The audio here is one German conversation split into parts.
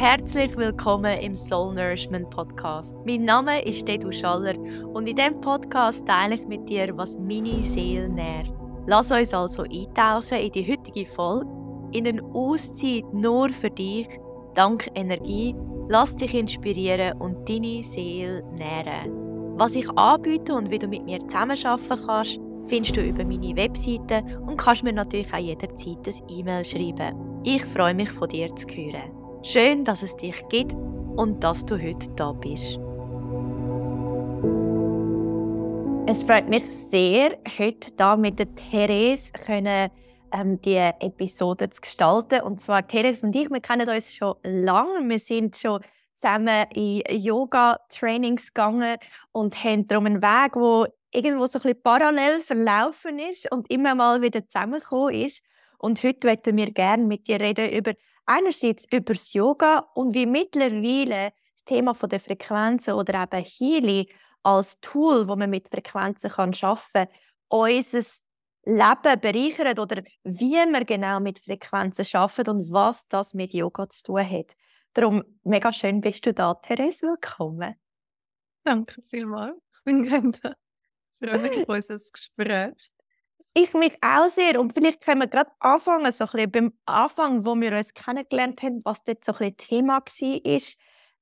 Herzlich willkommen im Soul Nourishment Podcast. Mein Name ist Dedu Schaller und in diesem Podcast teile ich mit dir, was meine Seele nährt. Lass uns also eintauchen in die heutige Folge, in eine Auszeit nur für dich, dank Energie. Lass dich inspirieren und deine Seele nähren. Was ich anbiete und wie du mit mir zusammenarbeiten kannst, findest du über meine Webseite und kannst mir natürlich auch jederzeit ein E-Mail schreiben. Ich freue mich von dir zu hören. Schön, dass es dich gibt und dass du heute da bist. Es freut mich sehr, heute da mit der Therese können, ähm, die Episode zu gestalten. Und zwar Therese und ich, wir kennen uns schon lange. Wir sind schon zusammen in Yoga-Trainings gegangen und haben darum einen Weg, wo irgendwo so ein bisschen parallel verlaufen ist und immer mal wieder zusammengekommen ist. Und heute möchten wir gerne mit dir reden über einerseits über das Yoga und wie mittlerweile das Thema der Frequenzen oder eben Healing als Tool, wo man mit Frequenzen kann schaffen kann, unser Leben bereichert oder wie man genau mit Frequenzen schafft und was das mit Yoga zu tun hat. Darum mega schön bist du da, Therese. Willkommen. Danke vielmals. Ich bin gerne freue mich auf unser Gespräch. Ich mich auch sehr. Und vielleicht können wir gerade anfangen, so ein bisschen beim Anfang, wo wir uns kennengelernt haben, was dort so ein bisschen Thema war.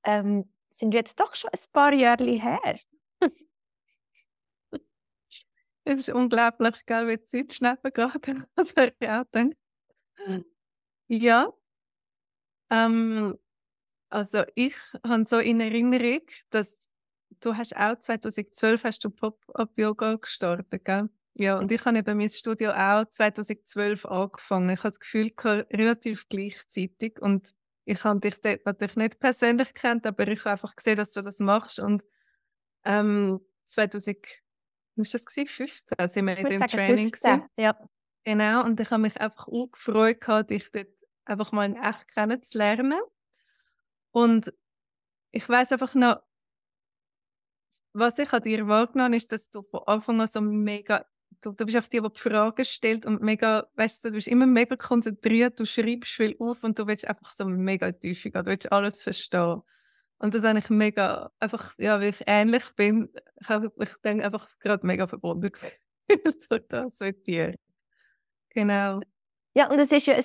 Ähm, sind wir jetzt doch schon ein paar Jahre her. es ist unglaublich, gell, wie die Zeit schnell vergeht. Habe ich. Ja. Ähm, also ich habe so in Erinnerung, dass du hast auch 2012 hast du Pop-Up-Yoga gestartet, gell? Ja, und ich habe eben mein Studio auch 2012 angefangen. Ich habe das Gefühl, relativ gleichzeitig. Und ich habe dich dort natürlich nicht persönlich kennt, aber ich habe einfach gesehen, dass du das machst. Und ähm, 2000, was das gewesen? 15 sind wir in dem Training 15, ja. Genau, und ich habe mich einfach auch gefreut, dich dort einfach mal in echt kennenzulernen. Und ich weiß einfach noch, was ich an dir wahrgenommen ist, dass du von Anfang an so mega du, du bist auf die, die die Fragen stellt und mega, weißt du, du bist immer mega konzentriert, du schreibst viel auf und du willst einfach so mega tief gehen, du willst alles verstehen. Und das ist eigentlich mega, einfach, ja, weil ich ähnlich bin, ich, ich denke einfach gerade mega verbunden durch das mit dir. Genau. Ja, und es ist ja ein,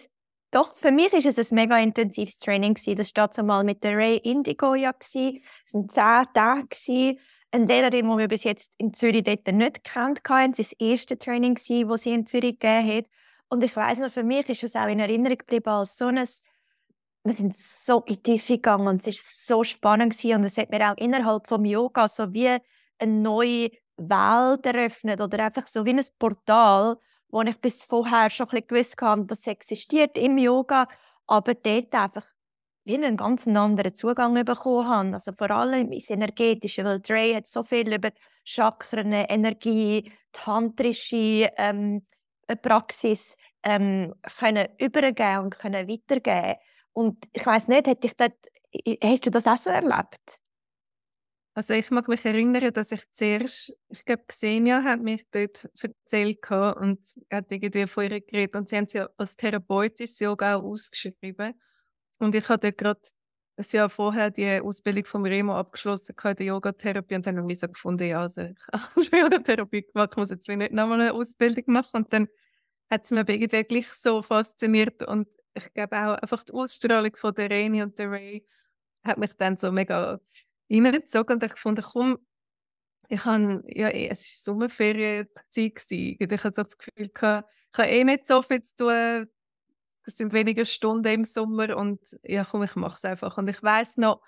doch, für mich ist es ein mega intensives Training gewesen. Das war mal mit der Ray Indigo ja. Es waren zehn Tage gewesen. Eine Lehrerin, die wir bis jetzt in Zürich dort nicht kennt hatten. Das war das erste Training, das sie in Zürich gegeben hat. Und ich weiss noch, für mich ist es auch in Erinnerung geblieben als so ein wir sind so in die Tiefe gegangen und es war so spannend und es hat mir auch innerhalb des Yoga so wie eine neue Welt eröffnet oder einfach so wie ein Portal, wo ich bis vorher schon ein bisschen gewusst habe, dass es existiert im Yoga, aber dort einfach wie einen ganz anderen Zugang bekommen habe. Also vor allem ins Energetische, weil Dre hat so viel über Chakren, Energie, tantrische ähm, äh, Praxis ähm, können übergeben und können weitergeben. Und ich weiß nicht, hätte ich dort, hast du das auch so erlebt? Also ich mag mich erinnern, dass ich zuerst, ich glaube, Xenia hat mich dort erzählt und hat irgendwie von ihr geredet und sie haben sie als therapeutisches Yoga ausgeschrieben. Und ich hatte gerade ein Jahr vorher die Ausbildung vom Remo abgeschlossen der Yogatherapie und dann habe ich so gefunden, ja, also ich habe Yogatherapie gemacht, ich muss jetzt nicht nochmal eine Ausbildung machen. Und dann hat es mir irgendwie gleich so fasziniert und ich glaube auch einfach die Ausstrahlung von der Reni und der Ray hat mich dann so mega reingezogen und ich gefunden, komm, ich habe, ja, eh, es war Sommerferienzeit gewesen. Ich hatte so das Gefühl, ich habe eh nicht so viel zu tun es sind wenige Stunden im Sommer und ja, komm, ich mache es einfach. Und ich weiß noch,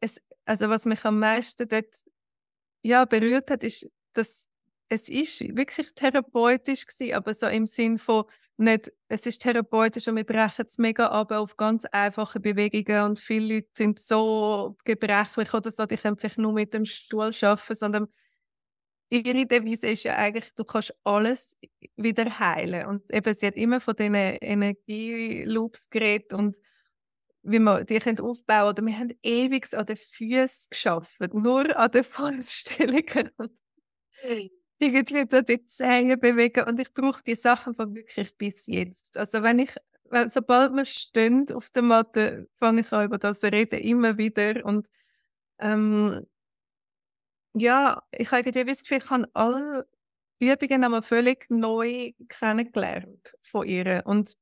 es, also was mich am meisten dort ja, berührt hat, ist, dass es ist wirklich therapeutisch gewesen, aber so im Sinn von nicht, es ist therapeutisch und wir brechen es mega ab auf ganz einfache Bewegungen und viele Leute sind so gebrechlich oder so, die können vielleicht nur mit dem Stuhl arbeiten, sondern ihre Devise ist ja eigentlich, du kannst alles wieder heilen. Und eben, sie hat immer von diesen Energieloops geredet und wie man die können aufbauen oder wir haben ewig an den Füßen geschafft, nur an den Vorstellungen. Und irgendwie da die Zähne bewegen und ich brauche die Sachen von wirklich bis jetzt. Also wenn ich sobald wir stehen auf der Matte, fange ich an über das zu reden, immer wieder. Und ähm, ja, ich habe irgendwie das Gefühl, ich habe alle Übungen einmal völlig neu kennengelernt von ihr. Und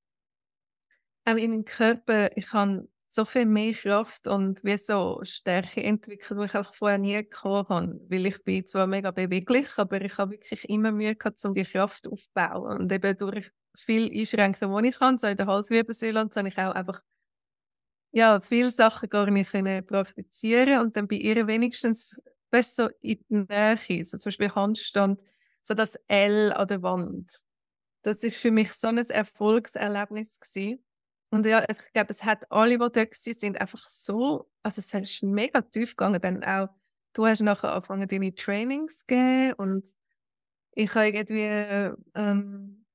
auch in meinem Körper, ich habe so viel mehr Kraft und wie so Stärke entwickelt, die ich auch vorher nie gehabt habe. Weil ich bin zwar mega beweglich, aber ich habe wirklich immer Mühe gehabt, um die Kraft aufzubauen. Und eben durch viel Einschränkungen, die ich habe, so in der Halswirbelsäule und so, habe ich auch einfach ja, viele Sachen gar nicht können und dann bei ihr wenigstens weißt, so in der Nähe, so zum Beispiel Handstand, so das L an der Wand. Das ist für mich so ein Erfolgserlebnis gewesen. Und ja, ich glaube, es hat alle, die dort waren, sind einfach so, also es ist mega tief gegangen. Dann auch, du hast nachher angefangen, deine Trainings zu geben und ich habe irgendwie, ähm,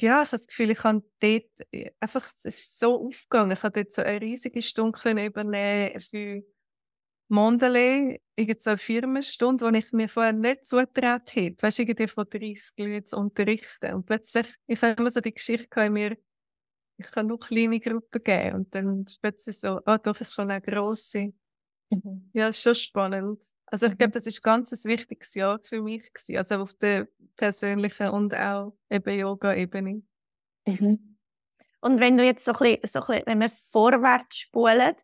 ja, ich habe das Gefühl, ich habe dort äh, einfach, es ist so aufgegangen. Ich habe dort so eine riesige Stunde übernehmen für Mondelez, irgend so eine Firmenstunde, die ich mir vorher nicht zugetraut hätte. Weißt du, irgendwie von 30 Leuten zu unterrichten. Und plötzlich, ich habe immer so die Geschichte in mir, ich kann nur kleine Gruppen geben. Und dann plötzlich so, ah, oh, doch, ist schon eine grosse. Mhm. Ja, ist schon spannend. Also ich glaube, mhm. das ist ganz ein wichtiges Jahr für mich gewesen. Also auf der persönlichen und auch eben Yoga-Ebene. Mhm. Und wenn du jetzt so ein bisschen, so ein bisschen wenn wir vorwärts spulen,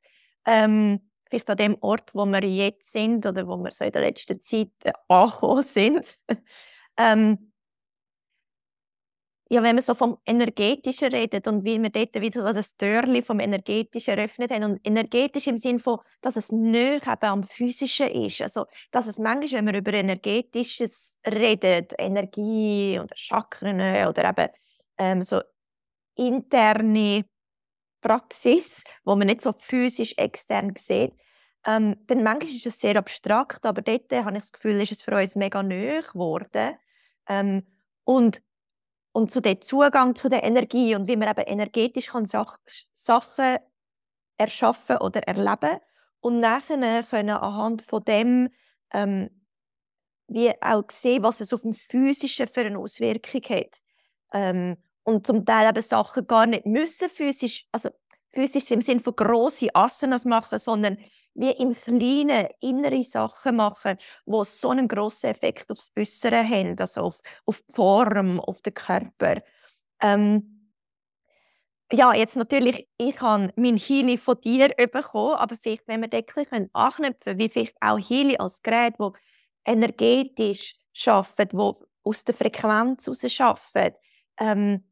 ähm, vielleicht an dem Ort, wo wir jetzt sind oder wo wir so in der letzten Zeit äh, angekommen sind, ähm, ja, wenn man so vom Energetischen redet und wie wir dort wieder so das Türchen vom Energetischen eröffnet haben und energetisch im Sinne von, dass es nicht eben am Physischen ist, also dass es manchmal, wenn wir über Energetisches redet, Energie oder Chakren oder eben ähm, so interne Praxis, wo man nicht so physisch extern sieht, ähm, dann manchmal ist es sehr abstrakt, aber dort habe ich das Gefühl, ist es für uns mega nöch geworden. Ähm, und und zu dem Zugang zu der Energie und wie man eben energetisch kann Sach Sachen erschaffen oder erleben und nachher können anhand von dem ähm, wie auch sehen, was es auf dem Physischen für eine Auswirkung hat. Ähm, und zum Teil eben Sachen gar nicht müssen physisch, also physisch im Sinne von grossen Asanas machen, sondern wie im Kleinen innere Sachen machen, die so einen grossen Effekt aufs Äußere haben, also auf, auf die Form, auf den Körper. Ähm, ja, jetzt natürlich, ich habe mein Healy von dir bekommen, aber vielleicht, wenn wir wirklich anknüpfen wie vielleicht auch Healy als Gerät, das energetisch arbeitet, das aus der Frequenz heraus arbeitet, ähm,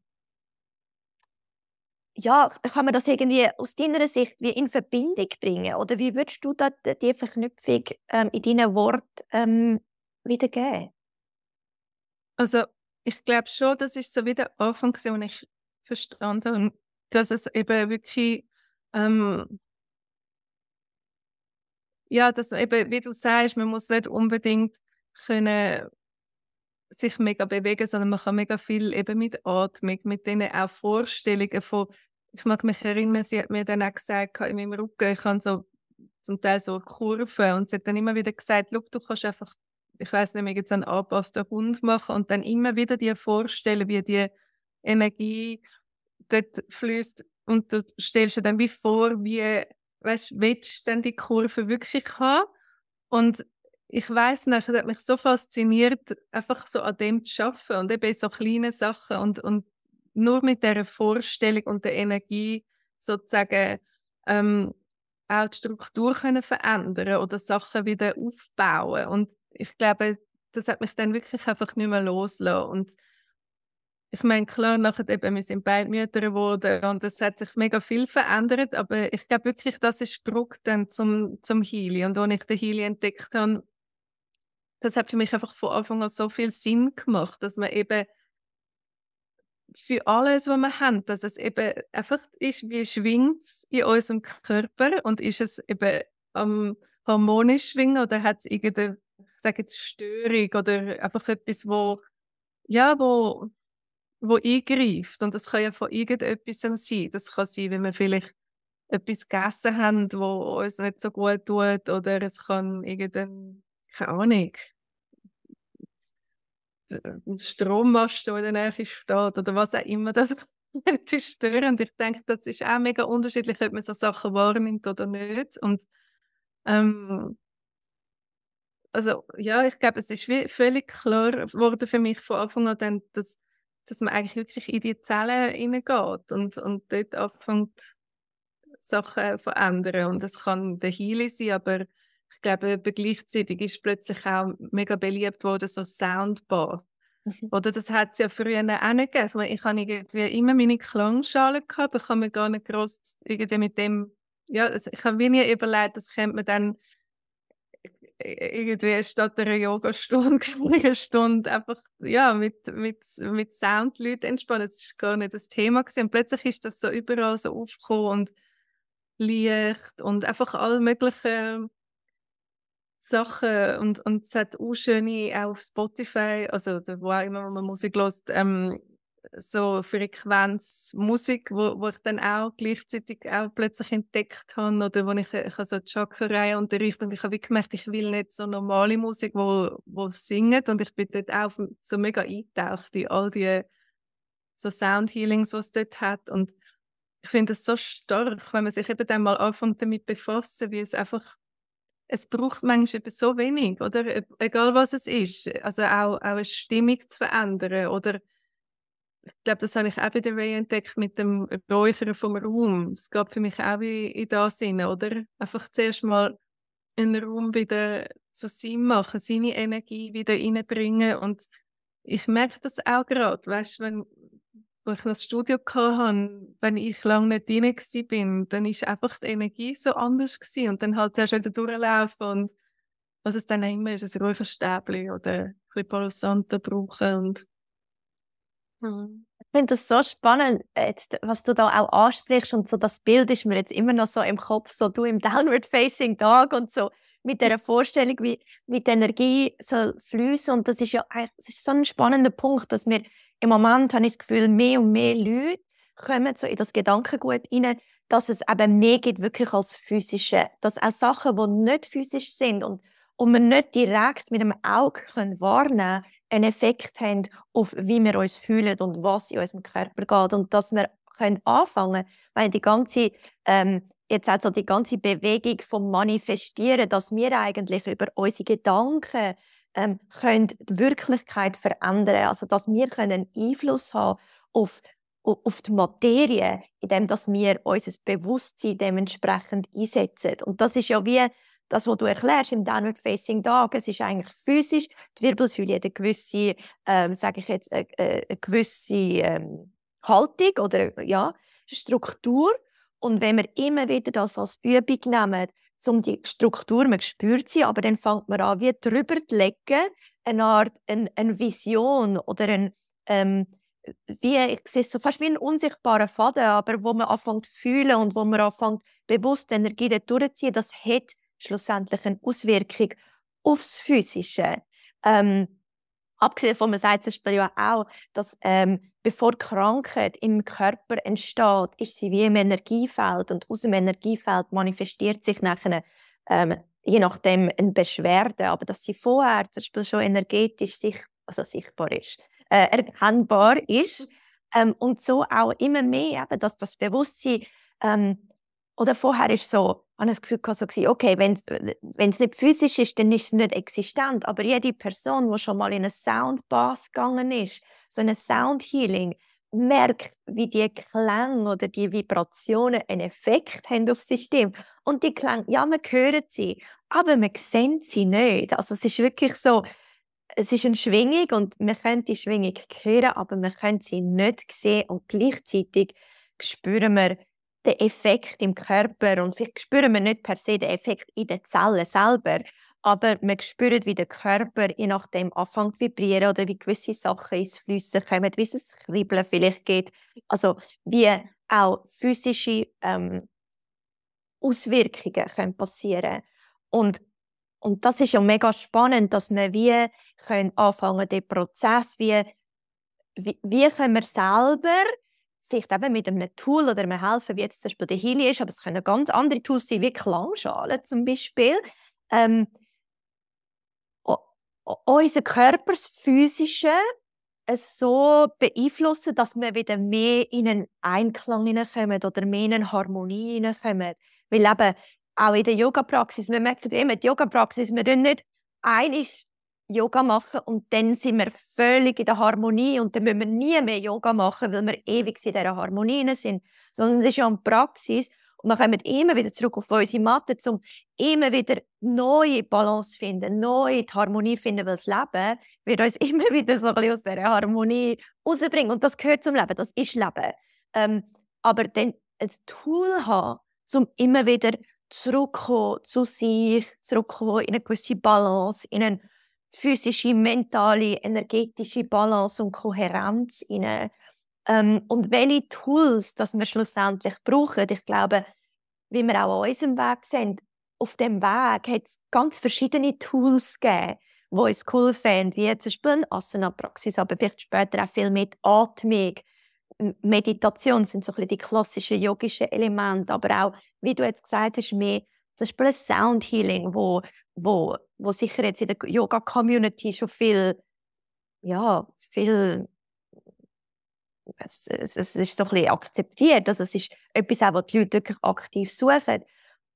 ja, kann man das irgendwie aus deiner Sicht wie in Verbindung bringen? Oder wie würdest du da die Verknüpfung ähm, in deinen Worten ähm, wiedergeben? Also, ich glaube schon, das ist so wie der Anfang, den ich verstanden habe, dass es eben wirklich, ähm, ja, dass eben, wie du sagst, man muss nicht unbedingt können sich mega bewegen, sondern man kann mega viel eben mit Atmung, mit denen auch Vorstellungen von, ich mag mich erinnern, sie hat mir dann auch gesagt, in meinem Rücken, ich habe so zum Teil so Kurven und sie hat dann immer wieder gesagt, du kannst einfach, ich weiß nicht mehr, jetzt einen angepassten Hund machen und dann immer wieder dir vorstellen, wie die Energie dort fließt und du stellst dir dann wie vor, wie, weißt, willst du denn die Kurve wirklich haben? Und ich weiß nicht, es hat mich so fasziniert, einfach so an dem zu arbeiten und eben so kleine Sachen und, und nur mit der Vorstellung und der Energie sozusagen ähm, auch die Struktur können verändern oder Sachen wieder aufbauen. Und ich glaube, das hat mich dann wirklich einfach nicht mehr losgelassen. Und ich meine, klar, nachher eben, wir sind beide Mütter geworden und es hat sich mega viel verändert, aber ich glaube wirklich, das ist Druck dann zum, zum Healing. Und als ich den Healing entdeckt habe, das hat für mich einfach von Anfang an so viel Sinn gemacht, dass man eben für alles, was wir haben, dass es eben einfach ist, wie schwingt es in unserem Körper und ist es eben am harmonisch schwingen oder hat es irgendeine, sage jetzt Störung oder einfach etwas, wo ja, wo wo eingreift und das kann ja von irgendetwas sein. Das kann sein, wenn wir vielleicht etwas gegessen haben, wo uns nicht so gut tut oder es kann irgendein keine Ahnung, ein Strommast, der in der Nähe steht oder was auch immer das stören. Und ich denke, das ist auch mega unterschiedlich, ob man so Sachen wahrnimmt oder nicht. Und ähm, also ja, ich glaube, es ist völlig klar geworden für mich von Anfang an, dann, dass, dass man eigentlich wirklich in die Zellen hineingeht und, und dort anfängt, Sachen zu verändern. Und das kann der Healing sein, aber ich glaube, gleichzeitig ist plötzlich auch mega beliebt worden, so Soundbath. Mhm. Oder das hat es ja früher auch nicht gegeben. Also ich habe irgendwie immer meine Klangschale gehabt, ich habe mir gar nicht groß irgendwie mit dem, ja, also ich habe mir nie überlegt, das könnte man dann irgendwie statt einer Yogastunde, eine Stunde einfach ja, mit, mit, mit Sound Leute entspannen. Das war gar nicht das Thema. Gewesen. Und plötzlich ist das so überall so aufgekommen und Licht und einfach alle möglichen Sachen. Und, und es hat auch schöne, auch auf Spotify, also wo auch immer man Musik hört, ähm, so Frequenzmusik, wo, wo ich dann auch gleichzeitig auch plötzlich entdeckt habe oder wo ich, ich so Chakra unterrichtet und ich habe gemerkt, ich will nicht so normale Musik, wo, wo singt und ich bin dort auch so mega eingetaucht in all die so Sound Healings, es dort hat und ich finde es so stark, wenn man sich eben dann mal anfängt damit befassen, wie es einfach es braucht manchmal eben so wenig, oder? E-, egal was es ist. Also auch, auch eine Stimmung zu verändern oder ich glaube, das habe ich auch wieder entdeckt mit dem Räuchern vom Raum. Es gab für mich auch wie in das Sinne, oder? Einfach zuerst mal einen Raum wieder zu Sinn machen, seine Energie wieder reinbringen und ich merke das auch gerade, weißt, wenn wo ich das Studio hatte, wenn ich lange nicht drin war, dann war einfach die Energie so anders gewesen. und dann halt zuerst wieder durchlaufen und was es dann immer ist, ein Räucherstäbchen oder ein bisschen Palo brauchen und Mhm. Ich finde das so spannend, jetzt, was du da auch ansprichst und so das Bild ist mir jetzt immer noch so im Kopf, so du im Downward Facing Dog und so mit der Vorstellung, wie, wie die Energie soll fließen und das ist ja das ist so ein spannender Punkt, dass wir im Moment habe ich das Gefühl, mehr und mehr Leute kommen so in das Gedankengut rein, dass es eben mehr gibt wirklich als physische, dass auch Sachen, die nicht physisch sind und und wir nicht direkt mit dem Auge können wahrnehmen können, einen Effekt haben auf wie wir uns fühlen und was in unserem Körper geht. Und dass wir können anfangen weil die ganze, ähm, jetzt also die ganze Bewegung vom Manifestieren, dass wir eigentlich über unsere Gedanken ähm, können die Wirklichkeit verändern also dass wir können Einfluss haben auf auf die Materie, indem dass wir unser Bewusstsein dementsprechend einsetzen. Und das ist ja wie das, was du erklärst im Downward Facing Dog, es ist eigentlich physisch. Die Wirbelsäule hat eine gewisse, ähm, sage ich jetzt, eine, äh, äh, eine gewisse ähm, Haltung oder ja, Struktur. Und wenn wir immer wieder das als Übung nehmen, um die Struktur, man spürt sie, aber dann fängt man an, wie drüber zu legen, eine Art, eine, eine Vision oder ein, ähm, wie, ich sehe so fast wie ein unsichtbarer Faden, aber wo man anfängt zu fühlen und wo man anfängt bewusst Energie durchzuziehen, das hat schlussendlich eine Auswirkung aufs Physische. Ähm, abgesehen davon, man sagt zum Beispiel ja auch, dass ähm, bevor Krankheit im Körper entsteht, ist sie wie im Energiefeld und aus dem Energiefeld manifestiert sich nachher ähm, je nachdem eine Beschwerde, aber dass sie vorher zum Beispiel schon energetisch sich, also sichtbar ist, äh, erkennbar ist ähm, und so auch immer mehr, eben, dass das Bewusstsein ähm, oder vorher ist so, ich das Gefühl so okay, wenn es nicht physisch ist, dann ist es nicht existent. Aber jede Person, die schon mal in einen Soundbath gegangen ist, so ein Soundhealing, merkt, wie die Klänge oder die Vibrationen einen Effekt haben auf das System. Und die Klänge, ja, man hört sie, aber man sieht sie nicht. Also es ist wirklich so, es ist eine Schwingung und man kann die Schwingung hören, aber man kann sie nicht sehen und gleichzeitig spüren wir den Effekt im Körper und vielleicht spüren wir nicht per se den Effekt in den Zellen selber, aber wir spüren, wie der Körper je nachdem anfängt zu vibrieren oder wie gewisse Sachen ins Flüssen kommen, wie es Kribbeln vielleicht geht. Also wie auch physische ähm, Auswirkungen können passieren und und das ist ja mega spannend, dass wir wie können anfangen den Prozess wie wie, wie können wir selber vielleicht eben mit einem Tool oder einem helfen, wie jetzt zum Beispiel der Heli ist, aber es können ganz andere Tools sein, wie Klangschalen zum Beispiel. Ähm, unser Körper, das Physische, es so beeinflussen, dass wir wieder mehr in einen Einklang hineinkommen oder mehr in eine Harmonie hineinkommen. Weil eben auch in der Yoga-Praxis, wir merken immer, die Yoga-Praxis, wir tun nicht einig Yoga machen und dann sind wir völlig in der Harmonie und dann müssen wir nie mehr Yoga machen, weil wir ewig in dieser Harmonie sind. Sondern es ist ja eine Praxis und wir kommen immer wieder zurück auf unsere Matte, um immer wieder neue Balance finden, neue Harmonie finden, weil das Leben wird uns immer wieder so ein bisschen aus dieser Harmonie rausbringen. Und das gehört zum Leben, das ist Leben. Ähm, aber dann ein Tool haben, um immer wieder zurückzukommen zu sich, zurückzukommen in eine gewisse Balance, in eine physische, mentale, energetische Balance und Kohärenz hinein. Ähm, und welche Tools dass wir schlussendlich brauchen, ich glaube, wie wir auch an unserem Weg sind, auf dem Weg hat es ganz verschiedene Tools gegeben, die uns cool finden, wie zum Beispiel eine Asana-Praxis, aber vielleicht später auch viel mit Atmung. Meditation sind so ein bisschen die klassischen yogischen Elemente, aber auch, wie du jetzt gesagt hast, mehr zum Beispiel ein Sound Healing, wo, wo, wo sicher jetzt in der Yoga-Community schon viel, ja, viel es, es, es, ist so ein bisschen akzeptiert. Also es ist etwas, auch, was die Leute wirklich aktiv suchen.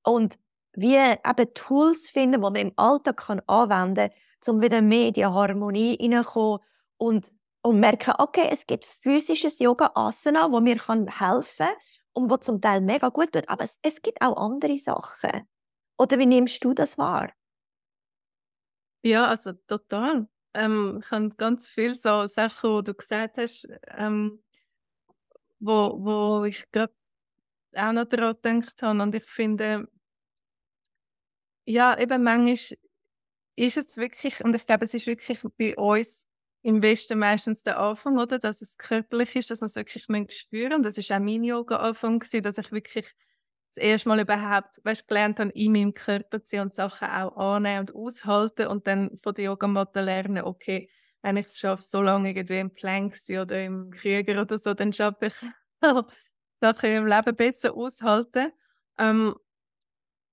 Und wie eben Tools finden, die man im Alltag kann anwenden kann, um wieder mehr in die Harmonie hineinzukommen und, und merken, okay, es gibt physisches Yoga-Asana, wo mir kann helfen und wo zum Teil mega gut tut. Aber es, es gibt auch andere Sachen. Oder wie nimmst du das wahr? Ja, also total. Ähm, ich habe ganz viele so Sachen, die du gesagt hast, ähm, wo, wo ich gerade auch noch daran gedacht habe. Und ich finde, ja, eben manchmal ist es wirklich, und ich glaube, es ist wirklich bei uns im Westen meistens der Anfang, oder? Dass es körperlich ist, dass man es wirklich spüren Und das war auch mein Yoga-Anfang, dass ich wirklich das erste Mal überhaupt weißt, gelernt habe, in meinem Körper zu sein und Sachen auch annehmen und aushalten und dann von der Yogamatte lernen, okay, wenn ich es schaffe, so lange irgendwie im Plank oder im Krieger oder so, dann schaffe ich Sachen im Leben besser aushalten. Ähm,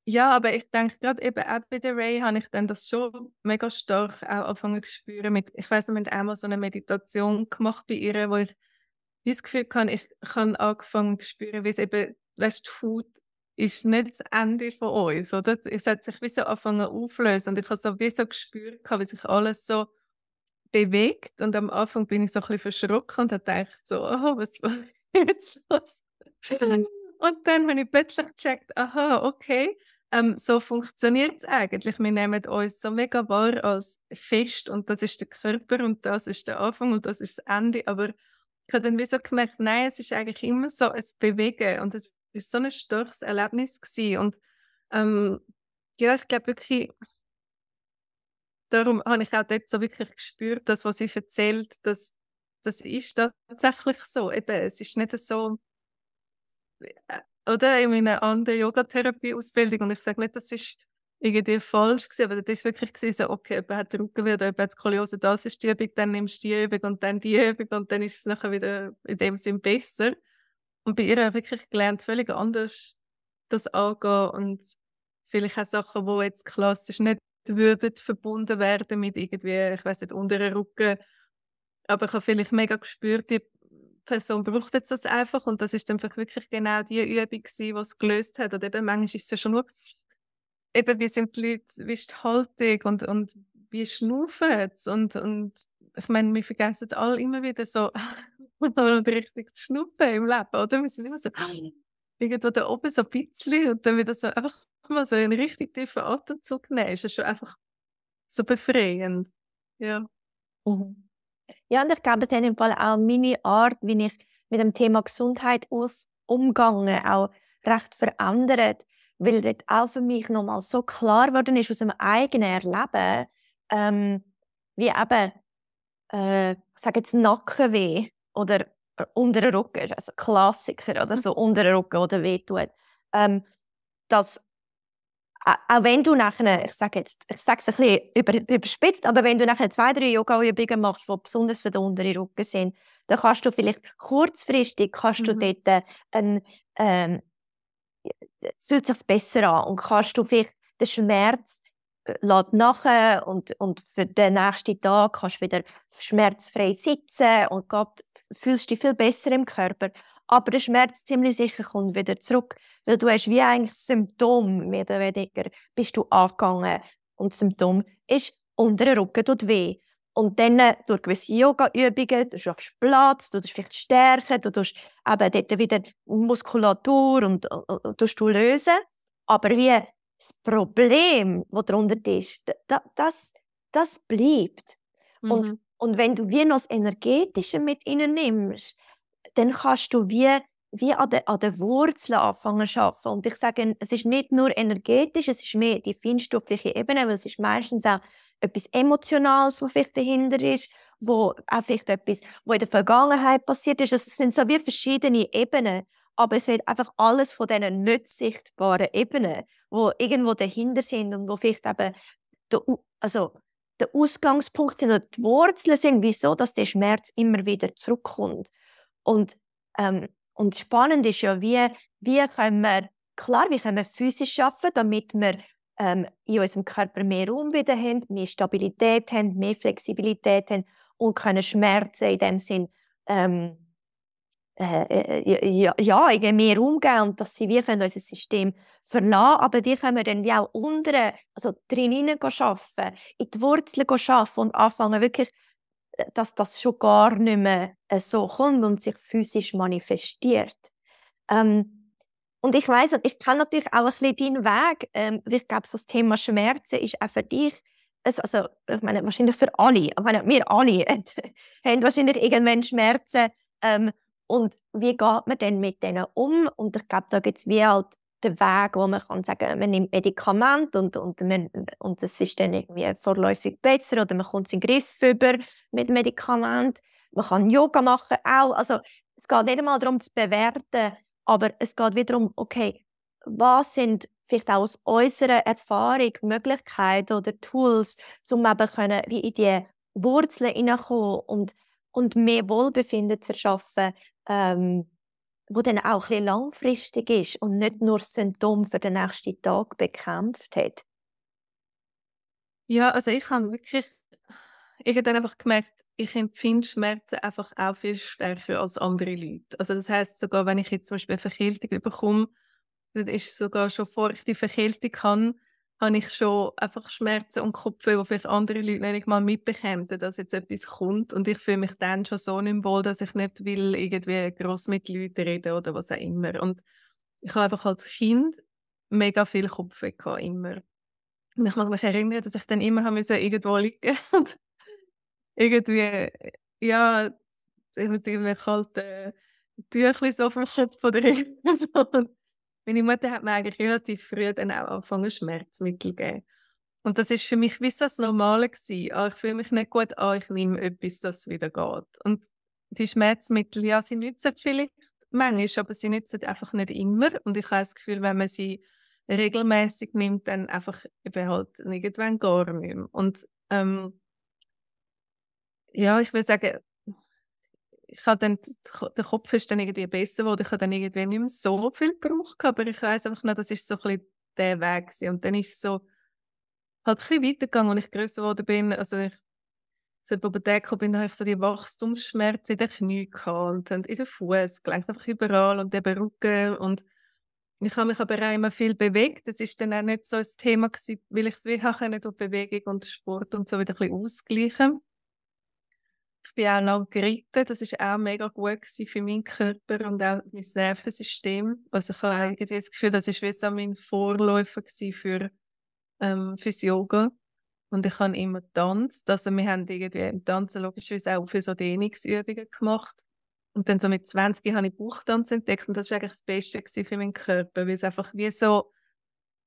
ja, aber ich denke gerade eben auch bei der Ray habe ich dann das schon mega stark auch angefangen zu spüren. Mit, ich weiß nicht, wir haben einmal so eine Meditation gemacht bei ihr, wo ich das Gefühl hatte, ich kann angefangen zu spüren, wie es eben, weißt, die Haut ist nicht das Ende von uns, oder? Es hat sich wie so angefangen auflösen und ich habe so wie so gespürt, wie sich alles so bewegt und am Anfang bin ich so ein bisschen verschrocken und habe gedacht so, oh, was passiert jetzt los? und dann habe ich plötzlich gecheckt, aha, okay, ähm, so funktioniert es eigentlich. Wir nehmen uns so mega wahr als fest und das ist der Körper und das ist der Anfang und das ist das Ende, aber ich habe dann so gemerkt, nein, es ist eigentlich immer so ein Bewegen und es ist so ein starkes Erlebnis gewesen. Und ähm, ja, ich glaube wirklich, darum habe ich auch dort so wirklich gespürt, dass was sie erzählt, dass das ist tatsächlich so. Eben, es ist nicht so, oder in meiner anderen Yogatherapie-Ausbildung und ich sage nicht, das ist irgendwie falsch gewesen, aber das ist wirklich gewesen, so, okay, jemand hat Rückenweh oder jemand hat Skoliose, das ist die Übung, dann nimmst du die Übung und dann die Übung und dann ist es nachher wieder in dem Sinn besser. Und bei ihr habe ich wirklich gelernt, völlig anders das angehen und vielleicht auch Sachen, die jetzt klassisch nicht würden verbunden werden mit irgendwie, ich weiß nicht, unteren Rücken. Aber ich habe vielleicht mega gespürt, die Person braucht jetzt das einfach und das ist dann wirklich genau die Übung die es gelöst hat. Und eben manchmal ist es ja schon nur, eben wie sind die Leute, wie ist die Haltung und, und wie schnaufen und, und ich meine, wir vergessen alle immer wieder so und richtig zu schnupfen im Leben, oder? Wir sind immer so irgendwo da oben so ein bisschen und dann wieder so einfach mal so einen richtig tiefen Atemzug nehmen. Ist schon einfach so befreiend. Ja. Mhm. Ja, und ich glaube, es hat im Fall auch meine Art, wie ich mit dem Thema Gesundheit umgegangen, auch recht verändert, weil dort auch für mich nochmal so klar geworden ist aus dem eigenen Erleben, ähm, wie eben, äh, ich sage jetzt Nackenweh oder äh, unteren Rücken, also Klassiker oder so unteren Rücken oder wehtut. Ähm, dass auch wenn du nachher, ich sage jetzt, ich sage es ein bisschen über, überspitzt, aber wenn du nachher zwei, drei Yoga-Übungen machst, die besonders für den unteren Rücken sind, dann kannst du vielleicht kurzfristig kannst mhm. du dort äh, ein, ähm, fühlt sich besser an und kannst du vielleicht den Schmerz lässt nachher und, und für den nächsten Tag kannst du wieder schmerzfrei sitzen und geht, fühlst dich viel besser im Körper. Aber der Schmerz ziemlich sicher kommt wieder zurück, weil du hast wie eigentlich Symptom, mehr oder weniger, bist du angegangen und das Symptom ist unter dem Rücken tut weh. Und dann äh, durch gewisse Yoga-Übungen, du schaffst Platz, du vielleicht stärken, du tust eben dort wieder Muskulatur und, und, und, und du lösen. Aber wie das Problem, das darunter ist, das, das, das bleibt. Mhm. Und, und wenn du wie noch das Energetische mit ihnen nimmst, dann kannst du wie, wie an den an der Wurzeln anfangen zu arbeiten. Und ich sage, es ist nicht nur energetisch, es ist mehr die feinstoffliche Ebene, weil es ist meistens auch etwas Emotionales, was vielleicht dahinter ist, wo auch vielleicht etwas, was in der Vergangenheit passiert ist. Also es sind so wie verschiedene Ebenen, aber es hat einfach alles von diesen nicht sichtbaren Ebenen, wo irgendwo dahinter sind und wo vielleicht eben also der Ausgangspunkt sind oder die Wurzeln sind, wieso dass der Schmerz immer wieder zurückkommt. Und, ähm, und spannend ist ja, wie, wie können wir, klar, wie können wir physisch arbeiten, damit wir ähm, in unserem Körper mehr Raum wieder haben, mehr Stabilität haben, mehr Flexibilität haben und können Schmerzen in dem Sinn ähm, äh, äh, ja, ja, irgendwie mehr umgehen und dass sie wie können unser System verlassen aber die können wir dann wie auch unten, also drinnen arbeiten, in die Wurzeln arbeiten und anfangen wirklich, äh, dass das schon gar nicht mehr äh, so kommt und sich physisch manifestiert. Ähm, und ich weiß, ich kenne natürlich auch ein bisschen deinen Weg. Ähm, ich glaube, so das Thema Schmerzen ist auch für dich, also ich meine, wahrscheinlich für alle, ich meine, wir alle haben wahrscheinlich irgendwann Schmerzen, ähm, und wie geht man denn mit denen um? Und ich glaube, da gibt es wie halt den Weg, wo man kann sagen, man nimmt Medikamente und, und, man, und es ist dann irgendwie vorläufig besser oder man kommt in den Griff über mit Medikamenten. Man kann Yoga machen auch. Also es geht nicht einmal darum zu bewerten, aber es geht wieder darum, okay, was sind vielleicht auch aus unserer Erfahrung Möglichkeiten oder Tools, um eben können, wie in die Wurzeln hineinkommen und, und mehr Wohlbefinden zu erschaffen, ähm, wo dann auch ein langfristig ist und nicht nur das Symptom für den nächsten Tag bekämpft hat. Ja, also ich habe wirklich ich habe dann einfach gemerkt, ich empfinde Schmerzen einfach auch viel stärker als andere Leute. Also das heißt sogar, wenn ich jetzt zum Beispiel eine Verkältung bekomme, dann ist sogar schon vor ich die Verkältung kann, habe ich schon einfach Schmerzen und Kopfweh, die vielleicht andere Leute nicht mal mitbekommen, dass jetzt etwas kommt. Und ich fühle mich dann schon so nicht wohl, dass ich nicht will, irgendwie gross mit Leuten reden oder was auch immer. Und ich habe einfach als Kind mega viel Kopfweh gehabt, immer. Und ich mag mich erinnern, dass ich dann immer haben müssen, irgendwo liegen und irgendwie, ja, mit irgendwie kalten Tüchli so auf dem Kopf oder irgendwas. Meine Mutter hat mir eigentlich relativ früh dann auch angefangen, Schmerzmittel zu geben. Und das ist für mich wie das Normale gewesen. Ah, ich fühle mich nicht gut, ah, ich nehme etwas, dass es wieder geht. Und die Schmerzmittel, ja, sie nützen vielleicht manchmal, aber sie nützen einfach nicht immer. Und ich habe das Gefühl, wenn man sie regelmäßig nimmt, dann einfach eben halt irgendwann gar nicht mehr. Und ähm, ja, ich würde sagen, ich habe dann, der Kopf ist dann irgendwie besser geworden. Ich habe dann irgendwie nicht mehr so viel gebraucht, aber ich weiß einfach noch, das ist so ein bisschen der Weg gewesen. Und dann ist es so halt ein bisschen weitergegangen, als ich größer geworden bin. Also ich die Pubertät bin, habe ich so die Wachstumsschmerzen in den Knien gehabt und in den Fuß, gelenkt einfach überall und eben Rücken und ich habe mich aber auch immer viel bewegt. Das ist dann auch nicht so ein Thema gewesen, weil ich es wie durch Bewegung und Sport und so wieder ein bisschen ausgleichen. Ich bin auch lange geritten. Das war auch mega gut für meinen Körper und auch mein Nervensystem. Also ich habe irgendwie das Gefühl, das war wie so mein Vorläufer für, ähm, fürs Yoga. Und ich habe immer getanzt. Also wir haben irgendwie im Tanzen logischerweise auch für so Dehnungsübungen gemacht. Und dann so mit 20 habe ich Bauchtanz entdeckt und das war eigentlich das Beste für meinen Körper, weil es einfach wie so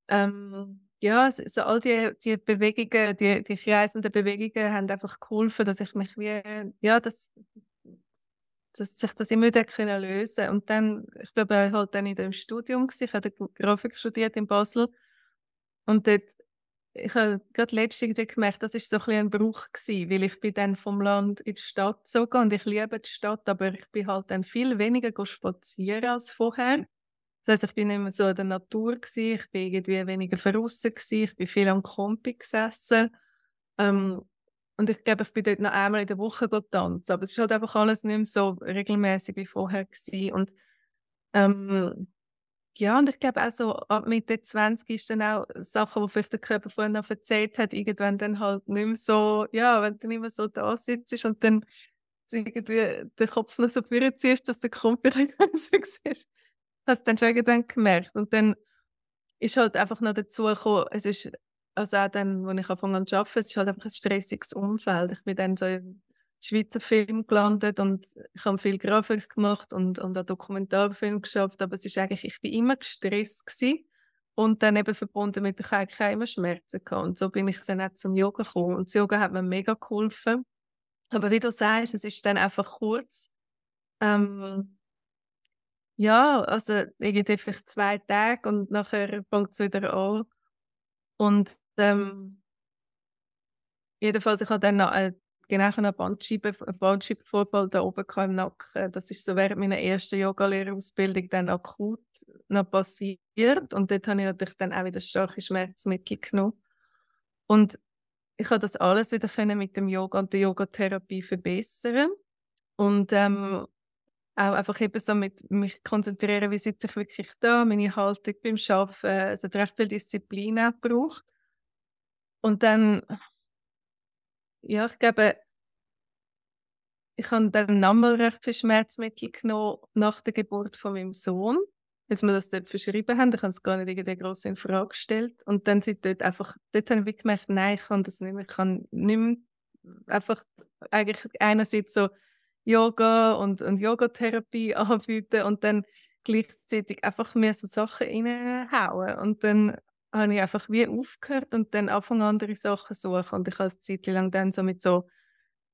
ähm, ja, so all die, die Bewegungen, die, die kreisenden Bewegungen haben einfach geholfen, dass ich mich wie, ja, dass, dass sich das immer wieder können lösen Und dann, ich bin halt dann in dem Studium ich habe Grafik studiert in Basel und dort, ich habe gerade letztens gemerkt, das ist so ein, bisschen ein Bruch gewesen, weil ich bin dann vom Land in die Stadt gezogen und ich liebe die Stadt, aber ich bin halt dann viel weniger spazieren als vorher. Das heisst, ich bin nicht mehr so in der Natur gewesen, ich bin irgendwie weniger draussen gewesen, ich bin viel am Kompi gesessen. Ähm, und ich glaube, ich bin dort noch einmal in der Woche tanzen, aber es ist halt einfach alles nicht mehr so regelmäßig wie vorher gewesen. Und ähm, ja, und ich glaube auch so ab Mitte 20 ist dann auch Sachen, die vielleicht der Körper vorher noch erzählt hat, irgendwann dann halt nicht mehr so, ja, wenn du nicht mehr so da sitzt und dann irgendwie den Kopf noch so vorziehst, dass der Kumpel so siehst, hast du dann schon irgendwann gemerkt. Und dann ist halt einfach noch dazu gekommen, es ist, also auch dann, als ich angefangen zu arbeiten, es ist halt einfach ein stressiges Umfeld. Ich bin dann so im Schweizer Film gelandet und ich habe viel Grafik gemacht und, und auch Dokumentarfilm geschafft, aber es ist eigentlich, ich bin immer gestresst gewesen und dann eben verbunden mit, ich hatte immer Schmerzen gehabt. Und so bin ich dann auch zum Yoga gekommen. Und das Yoga hat mir mega geholfen. Aber wie du sagst, es ist dann einfach kurz. Ähm, ja, also irgendwie vielleicht zwei Tage und nachher fängt es wieder an. Und ähm, jedenfalls, ich habe dann noch, äh, genau einen Bandscheiben, Bandscheibenvorfall da oben im Nacken. Das ist so während meiner ersten Yogalehrerausbildung dann akut noch passiert. Und dort habe ich natürlich dann auch wieder starke Schmerzmittel genommen. Und ich habe das alles wieder mit dem Yoga und der Yogatherapie verbessern. Und ähm, auch einfach eben so mit mich konzentrieren, wie sitze ich wirklich da, meine Haltung beim Arbeiten, also recht viel Disziplin auch braucht. Und dann ja, ich glaube, ich habe dann nochmal recht viel Schmerzmittel genommen nach der Geburt von meinem Sohn. Als wir das dort verschrieben haben, ich habe es gar nicht irgendwie groß in Frage gestellt. Und dann sind dort einfach, dort habe ich gemerkt, nein, ich kann das nicht mehr. Ich kann nicht mehr einfach eigentlich einerseits so Yoga und, und Yogatherapie anbieten und dann gleichzeitig einfach mehr so Sachen reinhauen. Und dann habe ich einfach wie aufgehört und dann anfangen andere Sachen suchen. Und ich habe eine Zeit lang dann so mit so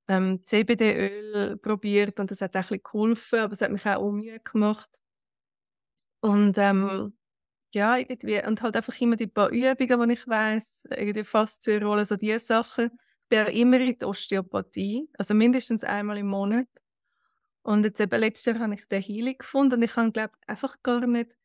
ähm, CBD-Öl probiert und das hat auch ein bisschen geholfen, aber es hat mich auch unmüde gemacht. Und ähm, ja, irgendwie, und halt einfach immer die paar Übungen, die ich weiß, irgendwie Faszienrolle, so diese Sachen. Ich bin auch immer in der Osteopathie, also mindestens einmal im Monat. Und jetzt eben letztes Jahr habe ich den Healing gefunden und ich habe, glaube einfach gar nicht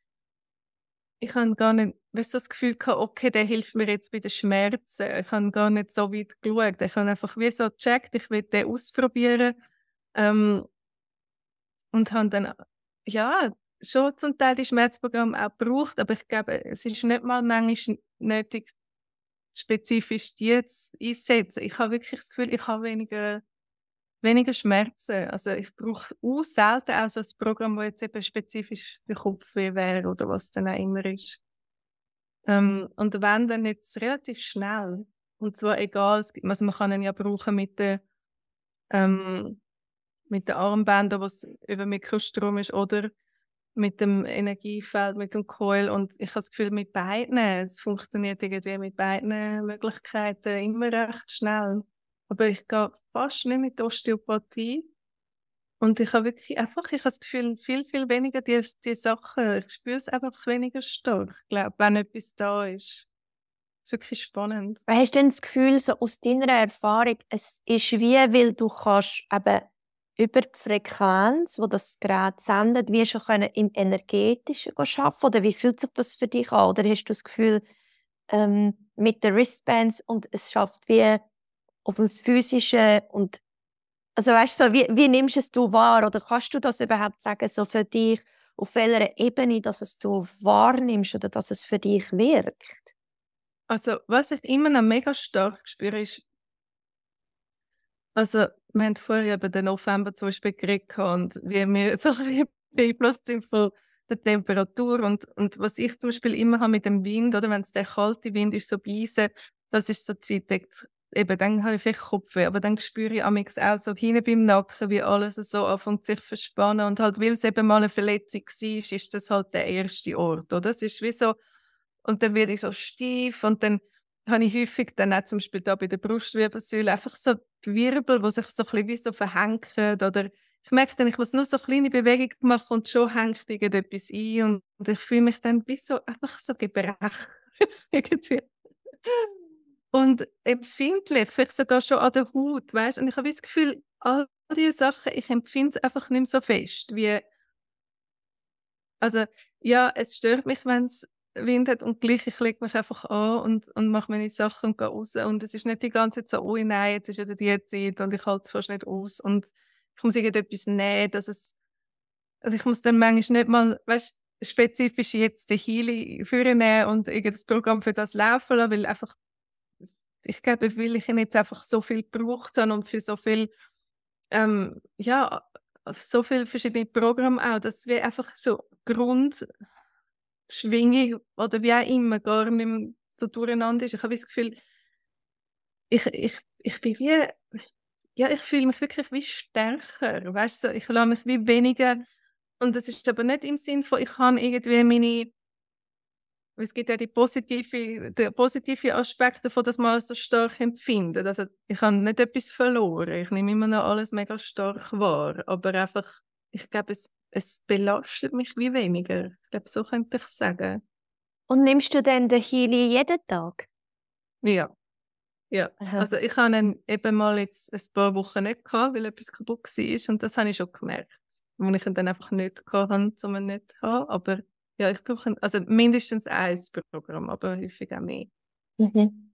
ich habe gar nicht weißt das Gefühl gehabt, okay, der hilft mir jetzt bei den Schmerzen. Ich habe gar nicht so weit geschaut. Ich habe einfach wie so gecheckt, ich will den ausprobieren. Ähm, und habe dann, ja, schon zum Teil die Schmerzprogramme auch gebraucht, aber ich glaube, es ist nicht mal manchmal nötig, spezifisch die jetzt einzusetzen. Ich habe wirklich das Gefühl, ich habe weniger weniger Schmerzen. Also ich brauche auch selten auch so ein Programm, das jetzt eben spezifisch der Kopfweh wäre oder was dann auch immer ist. Ähm, und wenn dann jetzt relativ schnell. Und zwar egal, also man kann ihn ja brauchen mit den, ähm, mit den Armbändern, was über Mikrostrom ist, oder mit dem Energiefeld, mit dem Coil. Und ich habe das Gefühl, mit beiden, es funktioniert irgendwie mit beiden Möglichkeiten immer recht schnell. Aber ich gehe fast nicht mit Osteopathie. Und ich habe wirklich einfach, ich habe das Gefühl, viel, viel weniger die, die Sachen. Ich spüre es einfach weniger stark, ich glaube, wenn etwas da ist. Das ist wirklich spannend. Hast du denn das Gefühl, so aus deiner Erfahrung, es ist wie, weil du kannst eben über die Frequenz, wo das Gerät sendet, wie schon können im Energetischen arbeiten Oder wie fühlt sich das für dich an? Oder hast du das Gefühl, ähm, mit den Wristbands und es schafft wie auf dem physischen und also weißt du, so, wie, wie nimmst du es du wahr oder kannst du das überhaupt sagen, so für dich, auf welcher Ebene, dass es du wahrnimmst oder dass es für dich wirkt? Also was ich immer noch mega stark spüre, ist, also wir haben vorher über den November zum Beispiel geredet und wie wir so beeinflusst sind von der Temperatur und, und was ich zum Beispiel immer habe mit dem Wind, oder wenn es der kalte Wind ist, so beißen, das ist so die Zeit, eben, dann habe ich vielleicht Kopfweh, aber dann spüre ich amix auch so hinten beim Nacken, wie alles so anfängt sich verspannen und halt, weil es eben mal eine Verletzung war, ist das halt der erste Ort, oder? Es ist wie so, und dann werde ich so steif und dann habe ich häufig dann auch zum Beispiel da bei der Brustwirbelsäule einfach so die Wirbel, die sich so ein wie so verhängen oder ich merke dann, ich muss nur so eine kleine Bewegung machen und schon hängt irgendetwas ein und, ich fühle mich dann bis so einfach so gebrechen. und empfindlich, vielleicht sogar schon an der Haut, weißt? Und ich habe das Gefühl, all diese Sachen, ich empfinde es einfach nicht mehr so fest, wie Also ja, es stört mich, wenn es Wind hat und gleich ich lege mich einfach an und, und mache meine Sachen und gehe raus. Und es ist nicht die ganze Zeit so, oh nein, jetzt ist wieder die Zeit und ich halte es fast nicht aus und ich muss irgendetwas nehmen, dass es also ich muss dann manchmal nicht mal, weißt spezifisch jetzt den Healy vornehmen und irgendein Programm für das laufen lassen, weil einfach ich glaube, weil ich ihn jetzt einfach so viel gebraucht habe und für so viel ähm, ja, so viele verschiedene Programme auch, dass wir einfach so Grundschwingung oder wie auch immer gar nicht mehr so durcheinander ist. Ich habe das Gefühl, ich, ich, ich bin wie, ja, ich fühle mich wirklich wie stärker, weißt du, ich lasse mich wie weniger und das ist aber nicht im Sinn von, ich habe irgendwie meine es gibt ja die positive, den positiven Aspekt davon, dass man alles so stark empfindet. Also ich habe nicht etwas verloren. Ich nehme immer noch alles mega stark wahr. Aber einfach, ich glaube, es, es belastet mich wie weniger. Ich glaube, so könnte ich sagen. Und nimmst du denn den Healy jeden Tag? Ja. Ja, Aha. also ich habe ihn eben mal jetzt ein paar Wochen nicht gehabt, weil etwas kaputt war und das habe ich schon gemerkt. Wo ich ihn dann einfach nicht habe, um ihn nicht zu haben. Aber ja, ich brauche also mindestens eins Programm, aber häufig auch mehr. Mhm.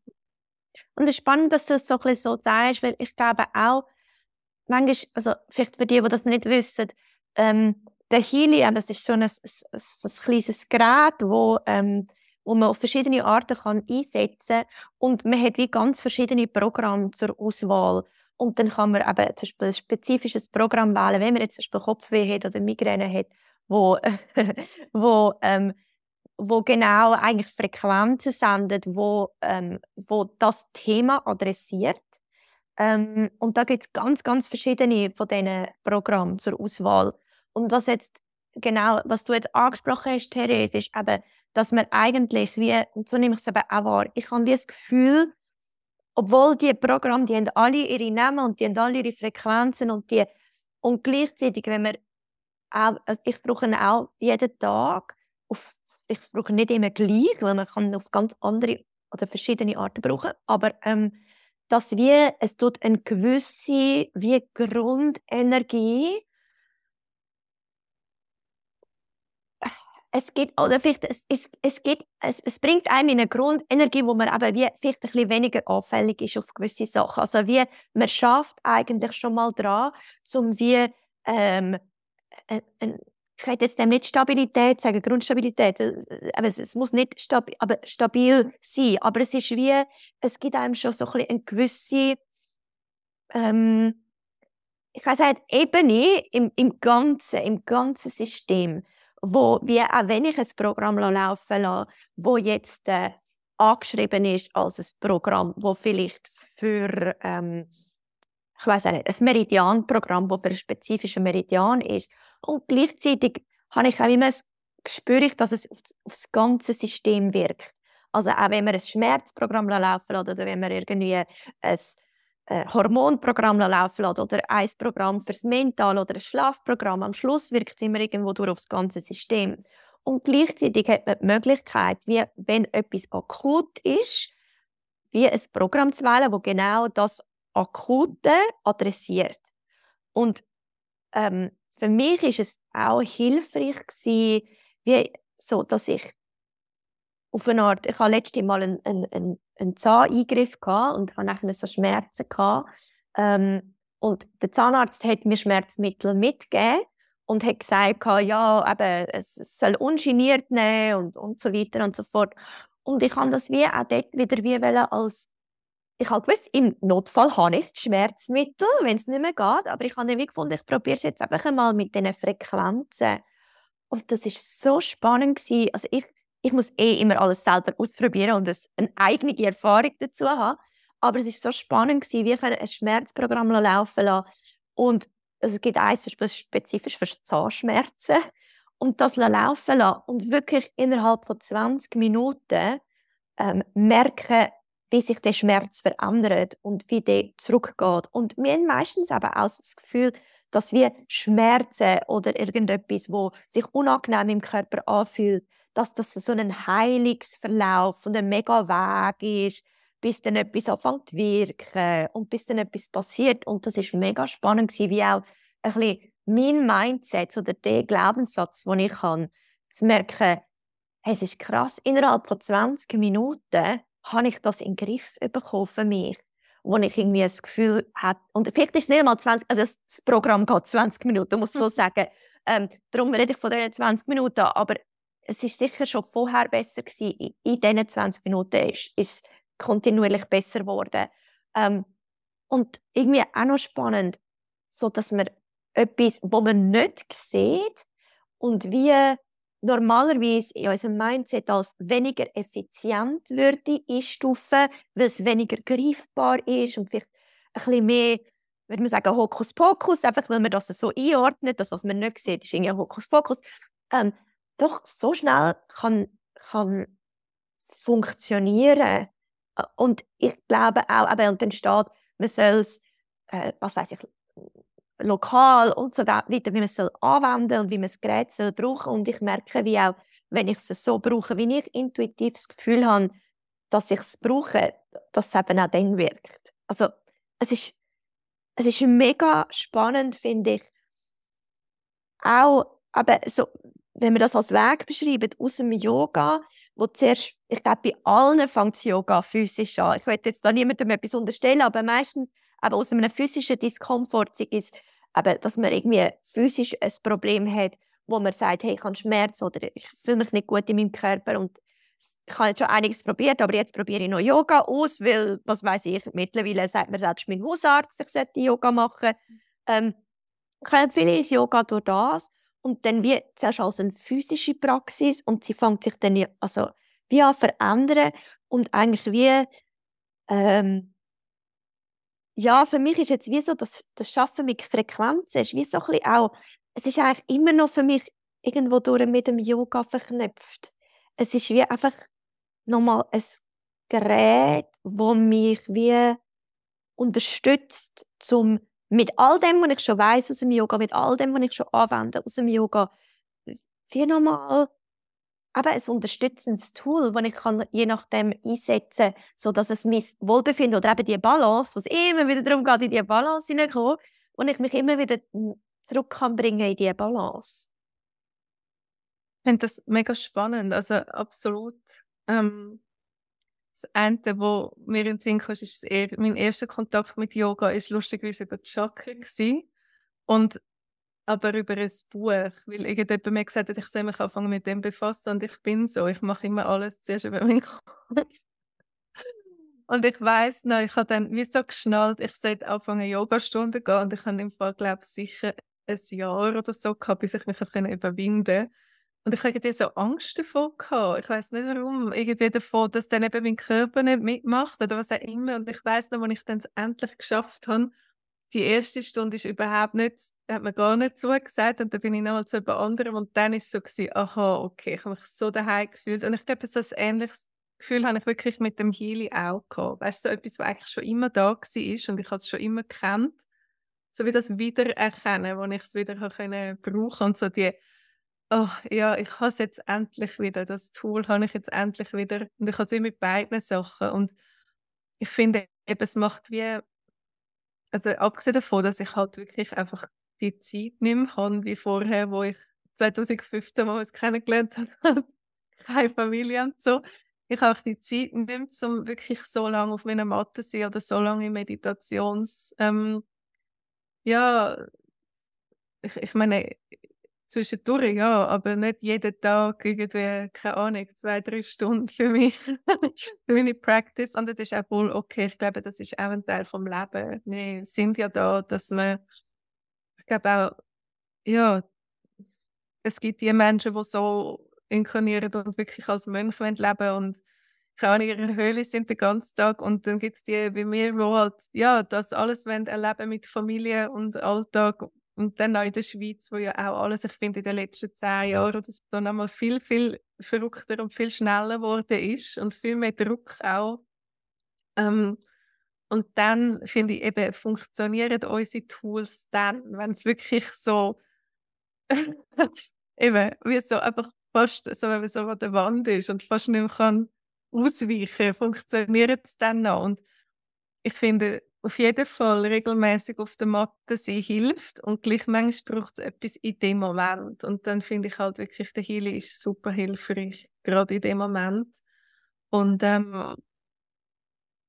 Und es ist spannend, dass du das so, ein so sagst, weil ich glaube auch, manchmal, also vielleicht für die, die das nicht wissen, ähm, der Helium, das ist so ein, ein, ein, ein kleines Gerät, wo, ähm, wo man auf verschiedene Arten kann einsetzen kann. Und man hat wie ganz verschiedene Programme zur Auswahl. Und dann kann man eben zum Beispiel ein spezifisches Programm wählen, wenn man jetzt zum Beispiel Kopfweh hat oder Migräne hat wo, wo, ähm, wo genau eigentlich Frequenzen sendet, wo, ähm, wo das Thema adressiert. Ähm, und da gibt es ganz, ganz verschiedene von diesen Programmen zur Auswahl. Und was jetzt genau, was du jetzt angesprochen hast, Therese, ist eben, dass man eigentlich, wie, so nehme ich es eben auch wahr, ich habe das Gefühl, obwohl die Programme, die haben alle ihre Namen und die haben alle ihre Frequenzen und die und gleichzeitig, wenn man auch, also ich brauche ihn auch jeden Tag. Auf, ich brauche nicht immer gleich, weil man kann auf ganz andere oder verschiedene Arten brauchen. Aber ähm, dass wir, es tut eine gewisse wie Grundenergie es gibt, oder vielleicht, es, es, es, gibt, es, es bringt einem in eine Grundenergie, wo man aber wie vielleicht ein bisschen weniger anfällig ist auf gewisse Sachen. Also wie, man schafft eigentlich schon mal dran, um wie ähm, äh, äh, ich hätte jetzt dem nicht Stabilität sagen, Grundstabilität, äh, aber es, es muss nicht stabil, aber stabil sein, aber es ist wie, es gibt einem schon so ein eine gewisse, ähm, ich weiß nicht, Ebene im, im ganzen, im ganzen System, wo wir, auch wenn ich ein Programm laufen lasse, wo jetzt äh, angeschrieben ist als ein Programm, wo vielleicht für ähm, ich weiß nicht, ein Meridianprogramm, das für einen spezifischen Meridian ist. Und gleichzeitig habe ich auch immer das ich, dass es auf, das ganze System wirkt. Also auch wenn wir ein Schmerzprogramm laufen oder wenn wir irgendwie ein äh, Hormonprogramm laufen lassen oder ein Programm fürs Mental oder ein Schlafprogramm, am Schluss wirkt es immer irgendwo durch aufs ganze System. Und gleichzeitig hat man die Möglichkeit, wie wenn etwas akut ist, wie ein Programm zu wählen, das genau das Akute adressiert. Und ähm, für mich ist es auch hilfreich gewesen, wie so, dass ich auf eine Art, ich hatte letztes Mal einen, einen, einen Zahneingriff und hatte nachher so Schmerzen gehabt. Ähm, und der Zahnarzt hat mir Schmerzmittel mitgegeben und hat gesagt, ja, eben, es soll ungeniert nehmen und, und so weiter und so fort. Und ich habe das wie auch dort wieder wie als ich habe gewusst, im Notfall habe ich Schmerzmittel, wenn es nicht mehr geht. Aber ich habe irgendwie gefunden, ich probiere es jetzt einfach einmal mit diesen Frequenzen. Und das ist so spannend gewesen. Also ich, ich muss eh immer alles selber ausprobieren und eine eigene Erfahrung dazu haben. Aber es ist so spannend gewesen, wie ich ein Schmerzprogramm laufen lassen. Und es gibt eins spezifisch für Zahnschmerzen. Und das laufen lassen und wirklich innerhalb von 20 Minuten ähm, merken, wie sich der Schmerz verändert und wie der zurückgeht. Und wir haben meistens aber auch das Gefühl, dass wir Schmerzen oder irgendetwas, wo sich unangenehm im Körper anfühlt, dass das so ein Heilungsverlauf und ein mega Weg ist, bis dann etwas anfängt zu wirken und bis dann etwas passiert. Und das ist mega spannend wie auch ein bisschen mein Mindset oder der Glaubenssatz, den ich habe, zu merken, hey, es ist krass, innerhalb von 20 Minuten habe ich das in den Griff bekommen für mich wo ich irgendwie das Gefühl habe, und vielleicht ist es nicht mal 20, also das Programm geht 20 Minuten, muss ich so sagen. Ähm, darum rede ich von diesen 20 Minuten, aber es ist sicher schon vorher besser gewesen. In, in diesen 20 Minuten ist, es kontinuierlich besser geworden. Ähm, und irgendwie auch noch spannend, so dass man etwas, wo man nicht sieht und wie normalerweise in unserem Mindset als weniger effizient würde einstufen, weil es weniger greifbar ist und vielleicht ein bisschen mehr, würde man sagen, Hokuspokus, einfach weil man das so einordnet, das, was man nicht sieht, ist irgendwie Hokuspokus. Ähm, doch so schnell kann, kann funktionieren. Und ich glaube auch, eben, und dann steht, man soll es, äh, was weiß ich, lokal und so weiter, wie man es anwenden und wie man das Gerät soll brauchen Und ich merke, wie auch, wenn ich es so brauche, wie ich intuitiv das Gefühl habe, dass ich es brauche, dass es eben auch dann wirkt. Also es ist, es ist mega spannend, finde ich, auch, aber so, wenn wir das als Weg beschreiben, aus dem Yoga, wo zuerst, ich glaube, bei allen fängt das Yoga physisch an. Ich will jetzt da niemandem etwas unterstellen, aber meistens aber aus einem physischen Diskomfort ist, aber dass man irgendwie physisch ein Problem hat, wo man sagt, hey, ich habe Schmerz oder ich fühle mich nicht gut in meinem Körper und ich habe jetzt schon einiges probiert, aber jetzt probiere ich noch Yoga aus, weil, was weiß ich, mittlerweile sagt mir selbst mein Hausarzt, ich sollte Yoga machen. Ähm, ich empfehle ins Yoga durch das und dann wie zuerst als eine physische Praxis und sie fängt sich dann also wie an verändern und eigentlich wie ähm, ja, für mich ist jetzt wie so, das, das Schaffen mit Frequenzen ist wie so ein bisschen auch, es ist eigentlich immer noch für mich irgendwo durch mit dem Yoga verknüpft. Es ist wie einfach nochmal ein Gerät, wo mich wie unterstützt, zum mit all dem, was ich schon weiß aus dem Yoga, mit all dem, was ich schon anwende aus dem Yoga, wie nochmal aber ein unterstützendes Tool, das ich kann je nachdem einsetzen kann, sodass es mein Wohlbefinden oder eben die Balance, was immer wieder darum geht, in diese Balance hineinzukommen, und ich mich immer wieder zurück kann bringen in diese Balance. Ich finde das mega spannend, also absolut. Ähm, das eine, was mir in den Sinn kam, ist eher, mein erster Kontakt mit Yoga war lustigerweise über Chakra. Und aber über ein Buch, weil irgendjemand mir gesagt hat, ich soll mich anfangen mit dem befassen und ich bin so, ich mache immer alles zuerst über meinen Kopf. und ich weiß noch, ich habe dann wie so geschnallt, ich sollte anfangen Yogastunden gehen und ich habe im Fall, glaube ich, sicher ein Jahr oder so gehabt, bis ich mich überwinden konnte. Und ich hatte irgendwie so Angst davor gehabt. Ich weiß nicht warum. Irgendwie davon, dass dann eben mein Körper nicht mitmacht oder was auch immer. Und ich weiß noch, als ich dann endlich geschafft habe, die erste Stunde ist überhaupt nicht, hat mir gar nicht zugesagt und dann bin ich nochmal zu jemand anderem und dann ist es so gewesen, aha, okay, ich habe mich so daheim gefühlt und ich glaube, so ein ähnliches Gefühl habe ich wirklich mit dem Healy auch gehabt. Weißt du, so etwas, was eigentlich schon immer da war und ich habe es schon immer gekannt, so wie das Wiedererkennen, wo ich es wieder können brauchen und so die, oh ja, ich habe es jetzt endlich wieder, das Tool habe ich jetzt endlich wieder und ich habe es wie mit beiden Sachen und ich finde eben, es macht wie also abgesehen davon, dass ich halt wirklich einfach die Zeit nicht mehr habe wie vorher, wo ich 2015 mal kennengelernt habe, keine Familie und so. Ich habe auch die Zeit nicht mehr, um wirklich so lange auf meiner Matte zu sein oder so lange in Meditations... Ähm, ja, ich, ich meine, zwischendurch ja, aber nicht jeden Tag irgendwie, keine Ahnung, zwei, drei Stunden für mich, für meine Practice. Und das ist auch wohl okay. Ich glaube, das ist auch ein Teil vom Leben. Wir sind ja da, dass man, ich glaube auch, ja, es gibt die Menschen, die so inkarnieren und wirklich als Mönch leben und keine in ihrer Höhle sind den ganzen Tag und dann gibt es die wie mir, die halt, ja, das alles erleben mit Familie und Alltag und dann auch in der Schweiz, wo ja auch alles, ich finde, in den letzten zehn Jahren oder so nochmal viel, viel verrückter und viel schneller geworden ist und viel mehr Druck auch. Ähm, und dann, finde ich, eben, funktionieren unsere Tools dann, wenn es wirklich so, eben, wie so einfach fast, so wenn man so an der Wand ist und fast nicht mehr kann ausweichen, funktioniert es dann noch. Und ich finde, auf jeden Fall regelmäßig auf der Matte sein hilft und gleich manchmal braucht es etwas in dem Moment. Und dann finde ich halt wirklich, der Healing ist super hilfreich, gerade in dem Moment. Und ähm,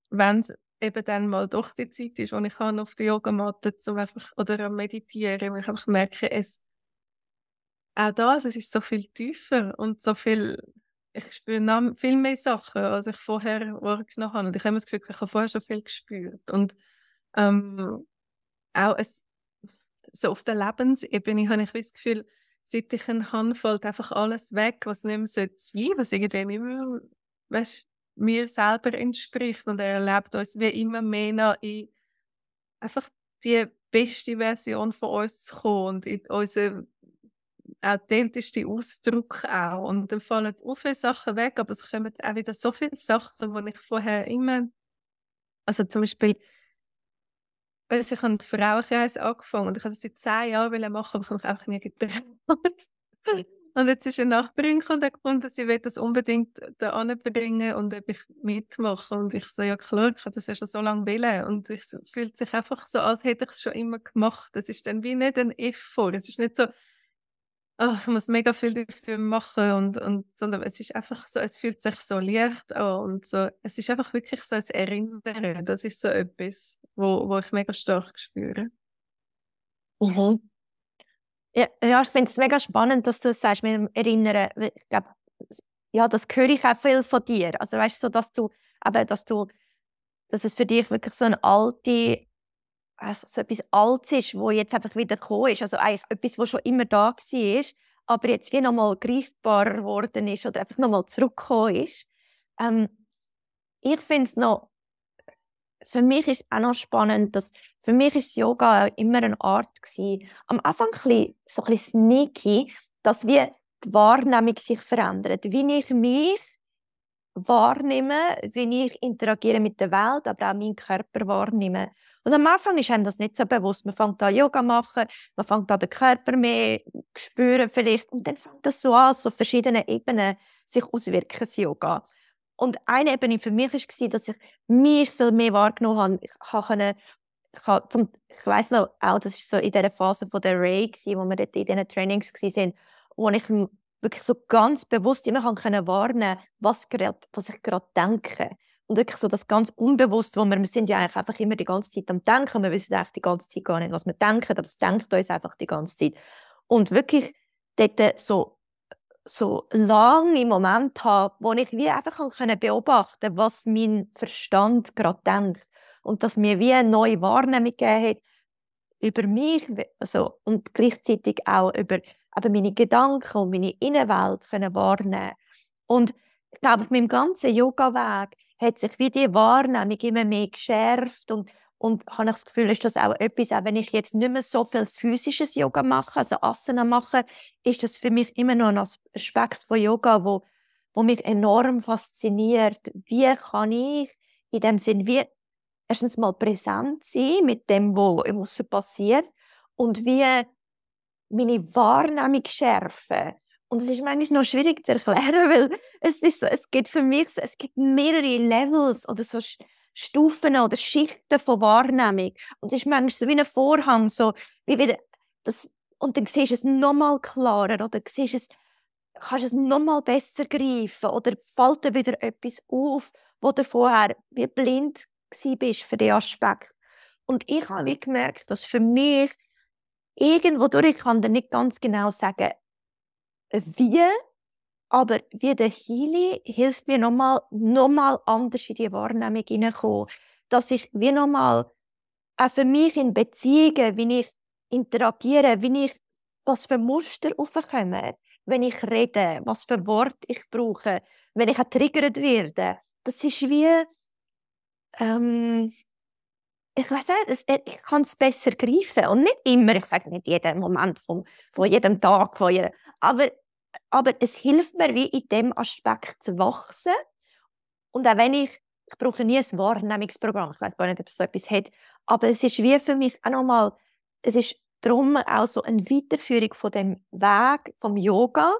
wenn es eben dann mal doch die Zeit ist, wo ich kann auf der Yogamatte zum einfach, oder am Meditieren, ich einfach merke, es auch das, es ist so viel tiefer und so viel ich spüre viel mehr Sachen, als ich vorher wahrgenommen habe. Und ich habe das Gefühl, ich habe vorher schon viel gespürt. Und ähm, auch es, so auf der Lebensebene habe ich das Gefühl, seit ich ihn habe, fällt einfach alles weg, was nicht mehr sein sollte, was irgendwie nicht mehr weißt, mir selber entspricht. Und er erlebt uns wie immer mehr noch in einfach die beste Version von uns zu kommen und in unsere authentischste Ausdruck auch. Und dann fallen auch viele Sachen weg, aber es kommen auch wieder so viele Sachen, die ich vorher immer, also zum Beispiel, also ich habe den Frauenkreis angefangen und ich habe das seit zehn Jahren machen, aber ich habe mich einfach nie getraut. und jetzt ist eine Nachbarin gefunden, sie will das unbedingt da anbringen und ob ich mitmache. Und ich so, ja klar, ich habe das ja schon so lange wollen. Und es fühlt sich einfach so, als hätte ich es schon immer gemacht. Es ist dann wie nicht ein Effort. Es ist nicht so, oh, ich muss mega viel dafür machen und, und sondern es ist einfach so, es fühlt sich so leicht an und so, es ist einfach wirklich so ein Erinnern. Das ist so etwas, wo, wo ich mega stark spüre. Mhm. Ja, ja, ich finde es mega spannend, dass du das sagst mit dem Erinnern. Ich glaube, ja, das höre ich auch viel von dir. Also weißt so, dass du, aber dass du, dass es für dich wirklich so eine alte so etwas Altes ist, wo jetzt einfach wieder gekommen ist. Also eigentlich etwas, was schon immer da war, aber jetzt wie nochmal greifbar geworden ist oder einfach nochmal zurückgekommen ist. Ähm, ich finde es noch, für mich ist es auch noch spannend, dass für mich ist Yoga immer eine Art gewesen, am Anfang ein bisschen, so ein bisschen sneaky, dass wie die Wahrnehmung sich verändert. Wie ich mich wahrnehme, wie ich interagiere mit der Welt, aber auch meinen Körper wahrnehme. Und am Anfang ist einem das nicht so bewusst. Man fängt an Yoga machen, man fängt an den Körper mehr spüren vielleicht und dann fängt das so an, so auf verschiedenen Ebenen sich auswirken, Yoga. Und eine Ebene für mich war, dass ich mich viel mehr wahrgenommen habe. Ich, konnte, zum, ich weiss noch, auch das war so in dieser Phase von der Ray, wo wir dort in diesen Trainings waren, wo ich wirklich so ganz bewusst immer können wahrnehmen was, grad, was ich gerade denke. Und wirklich so das ganz Unbewusste, wo wir, wir sind ja eigentlich einfach immer die ganze Zeit am Denken, wir wissen eigentlich die ganze Zeit gar nicht, was wir denken, aber es denkt uns einfach die ganze Zeit. Und wirklich dort so, so lange Momente haben, wo ich wie einfach können beobachten was mein Verstand gerade denkt. Und dass mir wie eine neue Wahrnehmung gegeben hat über mich also, und gleichzeitig auch über eben meine Gedanken und meine Innenwelt können wahrnehmen Und ich glaube, auf meinem ganzen Yoga-Weg hat sich wie die Wahrnehmung immer mehr geschärft und und habe ich das Gefühl, ist das auch etwas, auch wenn ich jetzt nicht mehr so viel physisches Yoga mache, also Asana mache, ist das für mich immer noch ein Aspekt von Yoga, wo, wo mich enorm fasziniert. Wie kann ich in dem Sinn wie erstens mal präsent sein mit dem, was im Aussen passiert und wie meine Wahrnehmung schärfen. Und es ist manchmal noch schwierig zu erklären, weil es, ist so, es gibt für mich es gibt mehrere Levels oder so Stufen oder Schichten von Wahrnehmung. Und es ist manchmal so wie ein Vorhang, so wie wieder das, und dann siehst du es noch mal klarer oder siehst es, kannst es noch mal besser greifen oder fällt dir wieder etwas auf, wo du vorher wie blind bist für den Aspekt. Und ich habe gemerkt, dass für mich irgendwo durch, ich kann dir nicht ganz genau sagen, wie, aber wie der Healy hilft mir nochmal noch mal anders in die Wahrnehmung hineinkommen. Dass ich wie nochmal, also mich in Beziehungen, wie ich interagiere, wie ich, was für Muster aufkommen, wenn ich rede, was für Worte ich brauche, wenn ich getriggert werde. Das ist wie, ähm, ich weiß nicht, ich kann es besser greifen. Und nicht immer, ich sage nicht jeden Moment von, von jedem Tag, von jedem, aber, aber es hilft mir, wie in dem Aspekt zu wachsen. Und auch wenn ich, ich brauche nie ein Wahrnehmungsprogramm, ich weiß gar nicht, ob es so etwas hat, aber es ist wie für mich auch nochmal, es ist darum auch so eine Weiterführung von dem Weg vom Yoga,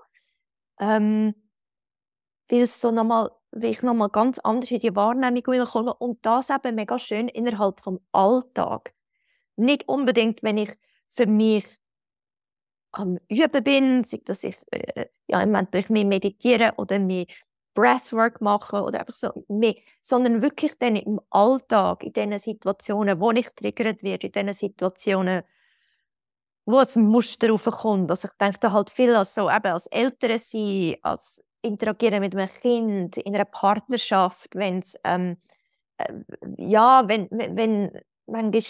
ähm, weil es so nochmal wie ich nochmal ganz anders in die Wahrnehmung komme und das eben mega schön innerhalb vom Alltag. Nicht unbedingt, wenn ich für mich am Üben bin, sei das ich äh, ja, im Moment durch mehr meditieren oder mehr Breathwork machen oder einfach so mehr, sondern wirklich dann im Alltag, in den Situationen, wo ich triggert werde, in den Situationen, wo ein Muster aufkommt. Also ich denke da halt viel als so eben als Eltern sein, als interagieren mit einem Kind, in einer Partnerschaft, wenn es ähm, äh, ja, wenn, wenn, wenn manchmal,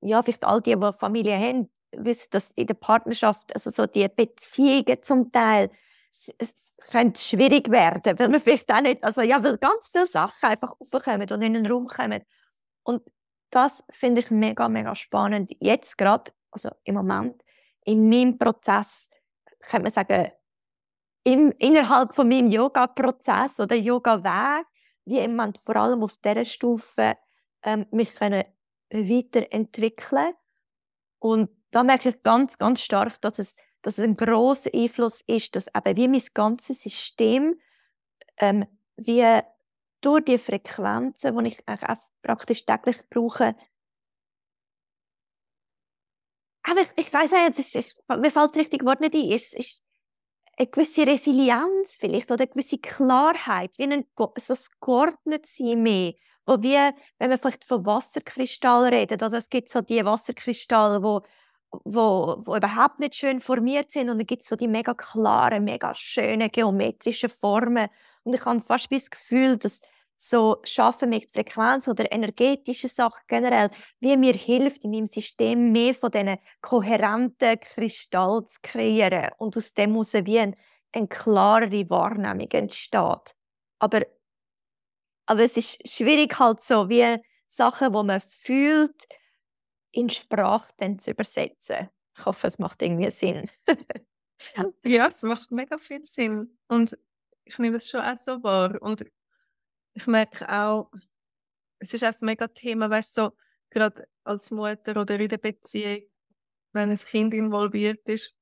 ja, vielleicht all die, die Familie haben, wissen, dass in der Partnerschaft, also so die Beziehungen zum Teil, es, es könnte schwierig werden, weil man vielleicht auch nicht, also ja, weil ganz viele Sachen einfach aufkommen und in den Raum kommen. Und das finde ich mega, mega spannend. Jetzt gerade, also im Moment, in meinem Prozess, könnte man sagen, im, innerhalb von meinem Yoga-Prozess oder Yoga-Weg, wie im vor allem auf dieser Stufe ähm, mich können weiterentwickeln und da merke ich ganz, ganz stark, dass es, dass es ein großer Einfluss ist, dass eben wie mein ganzes System ähm, wie durch die Frequenzen, die ich praktisch täglich brauche, aber ich weiß nicht, mir fällt das richtige Wort nicht ein, es ist eine gewisse Resilienz vielleicht oder eine gewisse Klarheit, wie ein, so ein Geordnetsein mehr, wo wir, wenn wir vielleicht von Wasserkristallen reden, oder es gibt so die Wasserkristalle, wo wo, wo überhaupt nicht schön formiert sind und dann gibt es so die mega klaren, mega schönen geometrischen Formen und ich habe fast das Gefühl, dass so Schaffen mit Frequenz oder energetische Sachen generell, wie mir hilft, in meinem System mehr von diesen kohärenten Kristall zu kreieren und aus dem heraus wie eine, eine klarere Wahrnehmung entsteht. Aber, aber es ist schwierig halt so, wie Sachen, wo man fühlt, in Sprache dann zu übersetzen. Ich hoffe, es macht irgendwie Sinn. ja, es macht mega viel Sinn. Und ich nehme das schon auch so wahr. Und ich merke auch, es ist auch ein mega Thema, weißt du, so, gerade als Mutter oder in der Beziehung, wenn ein Kind involviert ist,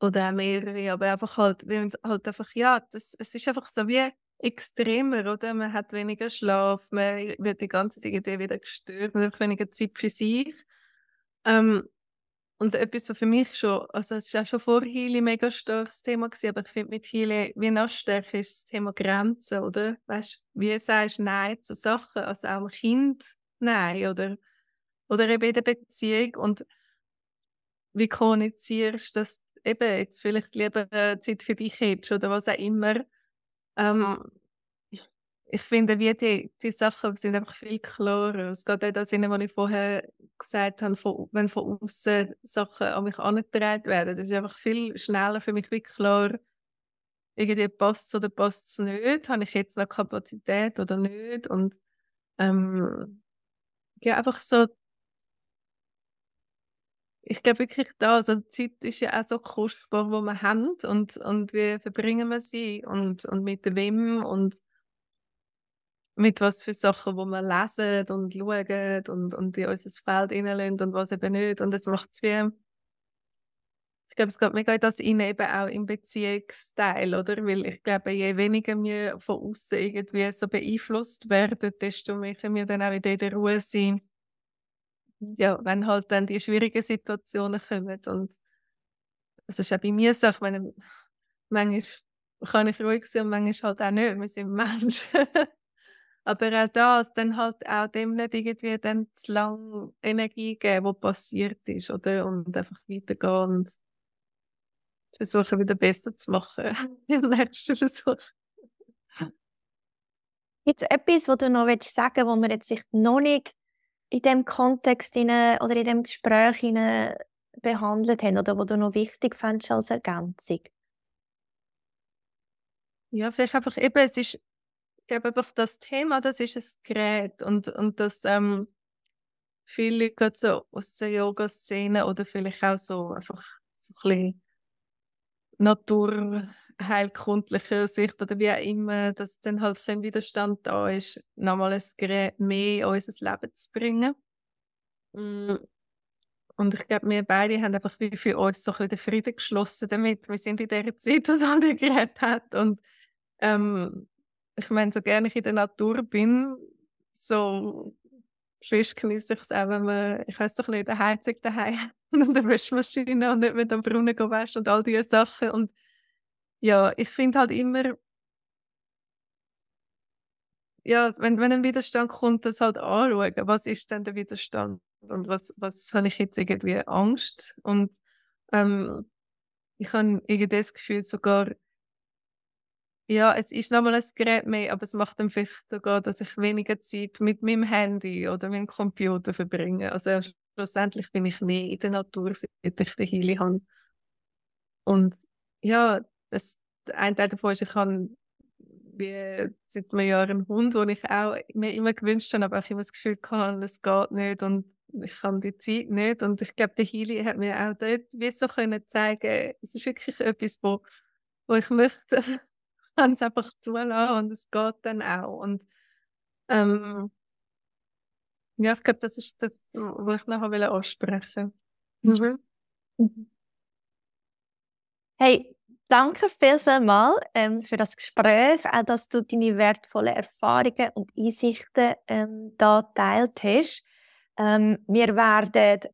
oder auch mehrere, aber einfach halt, halt einfach, ja, das, es ist einfach so wie extremer, oder? Man hat weniger Schlaf, man wird die ganze Zeit wieder gestört, man hat weniger Zeit für sich. Ähm, und etwas so für mich schon, also es war auch schon vor Healy mega starkes Thema gewesen, aber ich finde mit Healy wie noch stärker ist das Thema Grenzen, oder? Weißt, wie sagst du Nein zu Sachen, also auch Kind Nein, oder? Oder eben in der Beziehung und wie kommunizierst du, dass eben jetzt vielleicht lieber Zeit für dich hättest oder was auch immer, ähm, ich finde, wie die, die Sachen sind einfach viel klarer. Es geht auch das Sinne, was ich vorher gesagt habe, von, wenn von außen Sachen an mich angetragen werden. Das ist einfach viel schneller für mich wie klar, irgendwie passt es oder passt es nicht. Habe ich jetzt noch Kapazität oder nicht? Und ähm, ja, einfach so ich glaube wirklich da, also die Zeit ist ja auch so kostbar, die wir haben und, und wie verbringen wir sie und, und mit wem und mit was für Sachen, wo wir lesen und schauen und, und in unser Feld reinlassen und was eben nicht. Und das macht es wie, ich glaube, es geht mega in das rein, eben auch im Beziehungsteil, oder? Weil ich glaube, je weniger wir von außen irgendwie so beeinflusst werden, desto mehr können wir dann auch wieder in der Ruhe sein ja, wenn halt dann die schwierigen Situationen kommen. Und das ist auch bei mir so, ich meine, manchmal kann ich ruhig sein und manchmal halt auch nicht. Wir sind Menschen. Aber auch das, dann halt auch dem nicht irgendwie dann zu lange Energie geben, was passiert ist, oder? Und einfach weitergehen und versuchen, wieder besser zu machen im nächsten Versuch. Gibt es etwas, was du noch sagen willst, was wir jetzt vielleicht noch nicht in dem Kontext oder in dem Gespräch behandelt haben oder wo du noch wichtig fandest als Ergänzung? Ja, vielleicht einfach eben, es ist, ich glaube einfach das Thema, das ist ein Gerät und, und das ähm, viele Leute so aus der Yoga-Szene oder vielleicht auch so einfach so ein bisschen Natur heilkundlicher Sicht oder wie auch immer, dass dann halt kein Widerstand da ist, nochmal ein Gerät mehr in unser Leben zu bringen. Mm. Und ich glaube, wir beide haben einfach wie für uns so ein bisschen den Frieden geschlossen damit. Wir sind in der Zeit, wo es andere Geräte hat und ähm, ich meine, so gerne ich in der Natur bin, so frisch genieße ich es auch, wenn man, ich weiß doch nicht, eine Heizung daheim und eine Waschmaschine und nicht mit dem Brunnen waschen und all diese Sachen. Und ja, ich finde halt immer, ja, wenn, wenn ein Widerstand kommt, das halt anschauen, was ist denn der Widerstand und was, was habe ich jetzt irgendwie Angst und ähm, ich habe irgendwie das Gefühl sogar, ja, es ist nochmal ein Gerät mehr, aber es macht dann vielleicht sogar, dass ich weniger Zeit mit meinem Handy oder meinem Computer verbringe. Also schlussendlich bin ich mehr in der Natur, seit ich den Heili habe. Und ja, das, ein Teil davon ist, ich habe wie seit einem Jahr einen Hund, den ich auch mir immer gewünscht habe, aber auch immer das Gefühl hatte, es geht nicht und ich habe die Zeit nicht. Und ich glaube, der Heili hat mir auch dort wie so können zeigen, es ist wirklich etwas, wo, wo ich möchte kann es einfach zulassen und es geht dann auch. Und ähm, ja, ich glaube, das ist das, was ich nachher ansprechen mhm. mhm. Hey, danke vielmals ähm, für das Gespräch, auch dass du deine wertvollen Erfahrungen und Einsichten ähm, da teilt hast. Ähm, wir werden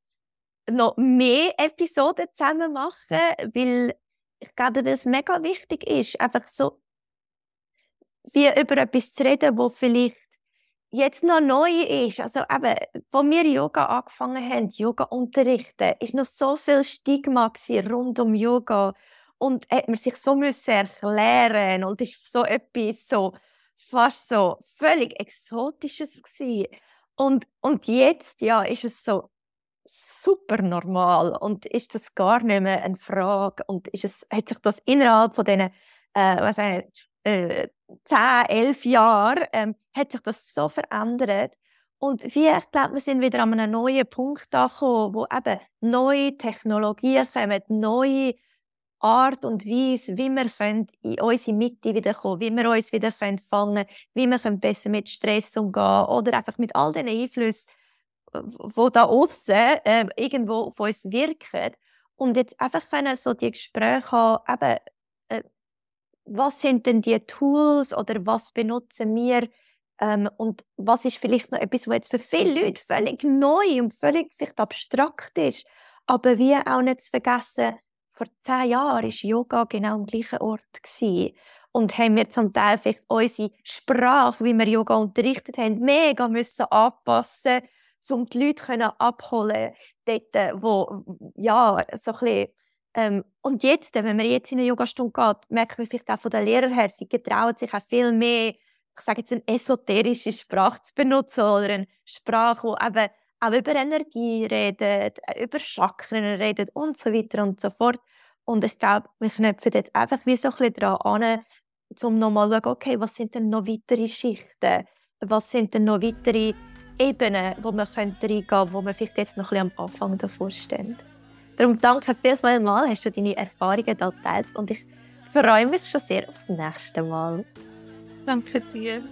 noch mehr Episoden zusammen machen, weil ich glaube, dass es mega wichtig ist, einfach so wie über etwas zu reden, wo vielleicht jetzt noch neu ist. Also eben, als wir Yoga angefangen haben, Yoga unterrichten, ist noch so viel Stigma rund um Yoga und hat man sich so müssen erklären und ist so etwas so fast so völlig exotisches gewesen. Und und jetzt ja ist es so super normal und ist das gar nicht mehr eine Frage und ist es hat sich das innerhalb von diesen äh, was äh, 10, 11 Jahren ähm, hat sich das so verändert. Und wie, ich glaube, wir sind wieder an einem neuen Punkt angekommen, wo eben neue Technologien kommen, neue Art und Weise, wie wir in unsere Mitte wiederkommen, wie wir uns wieder fangen wie wir besser mit Stress umgehen oder einfach mit all den Einflüssen, die da außen äh, irgendwo auf uns wirken. Und jetzt einfach können so die Gespräche haben, eben, äh, was sind denn die Tools oder was benutzen wir ähm, und was ist vielleicht noch etwas, was jetzt für viele Leute völlig neu und völlig abstrakt ist, aber wie auch nicht zu vergessen, vor zehn Jahren war Yoga genau am gleichen Ort und haben wir zum Teil vielleicht unsere Sprache, wie wir Yoga unterrichtet haben, mega müssen anpassen, um die Leute abholen, dort, wo ja so ein bisschen ähm, und jetzt, wenn man jetzt in eine Yogastunde geht, merkt man vielleicht auch von den Lehrern her, sie getrauen sich auch viel mehr, ich sage jetzt eine esoterische Sprache zu benutzen oder eine Sprache, die eben auch über Energie redet, über Chakren redet und so weiter und so fort. Und ich glaube, wir knöpfen jetzt einfach wie so ein bisschen daran an, um nochmal zu schauen, okay, was sind denn noch weitere Schichten? Was sind denn noch weitere Ebenen, wo man reingehen könnte, wo man vielleicht jetzt noch ein bisschen am Anfang davor steht? Darum danke vielmals mal, hast du deine Erfahrungen hier geteilt und ich freue mich schon sehr aufs nächste Mal. Danke dir.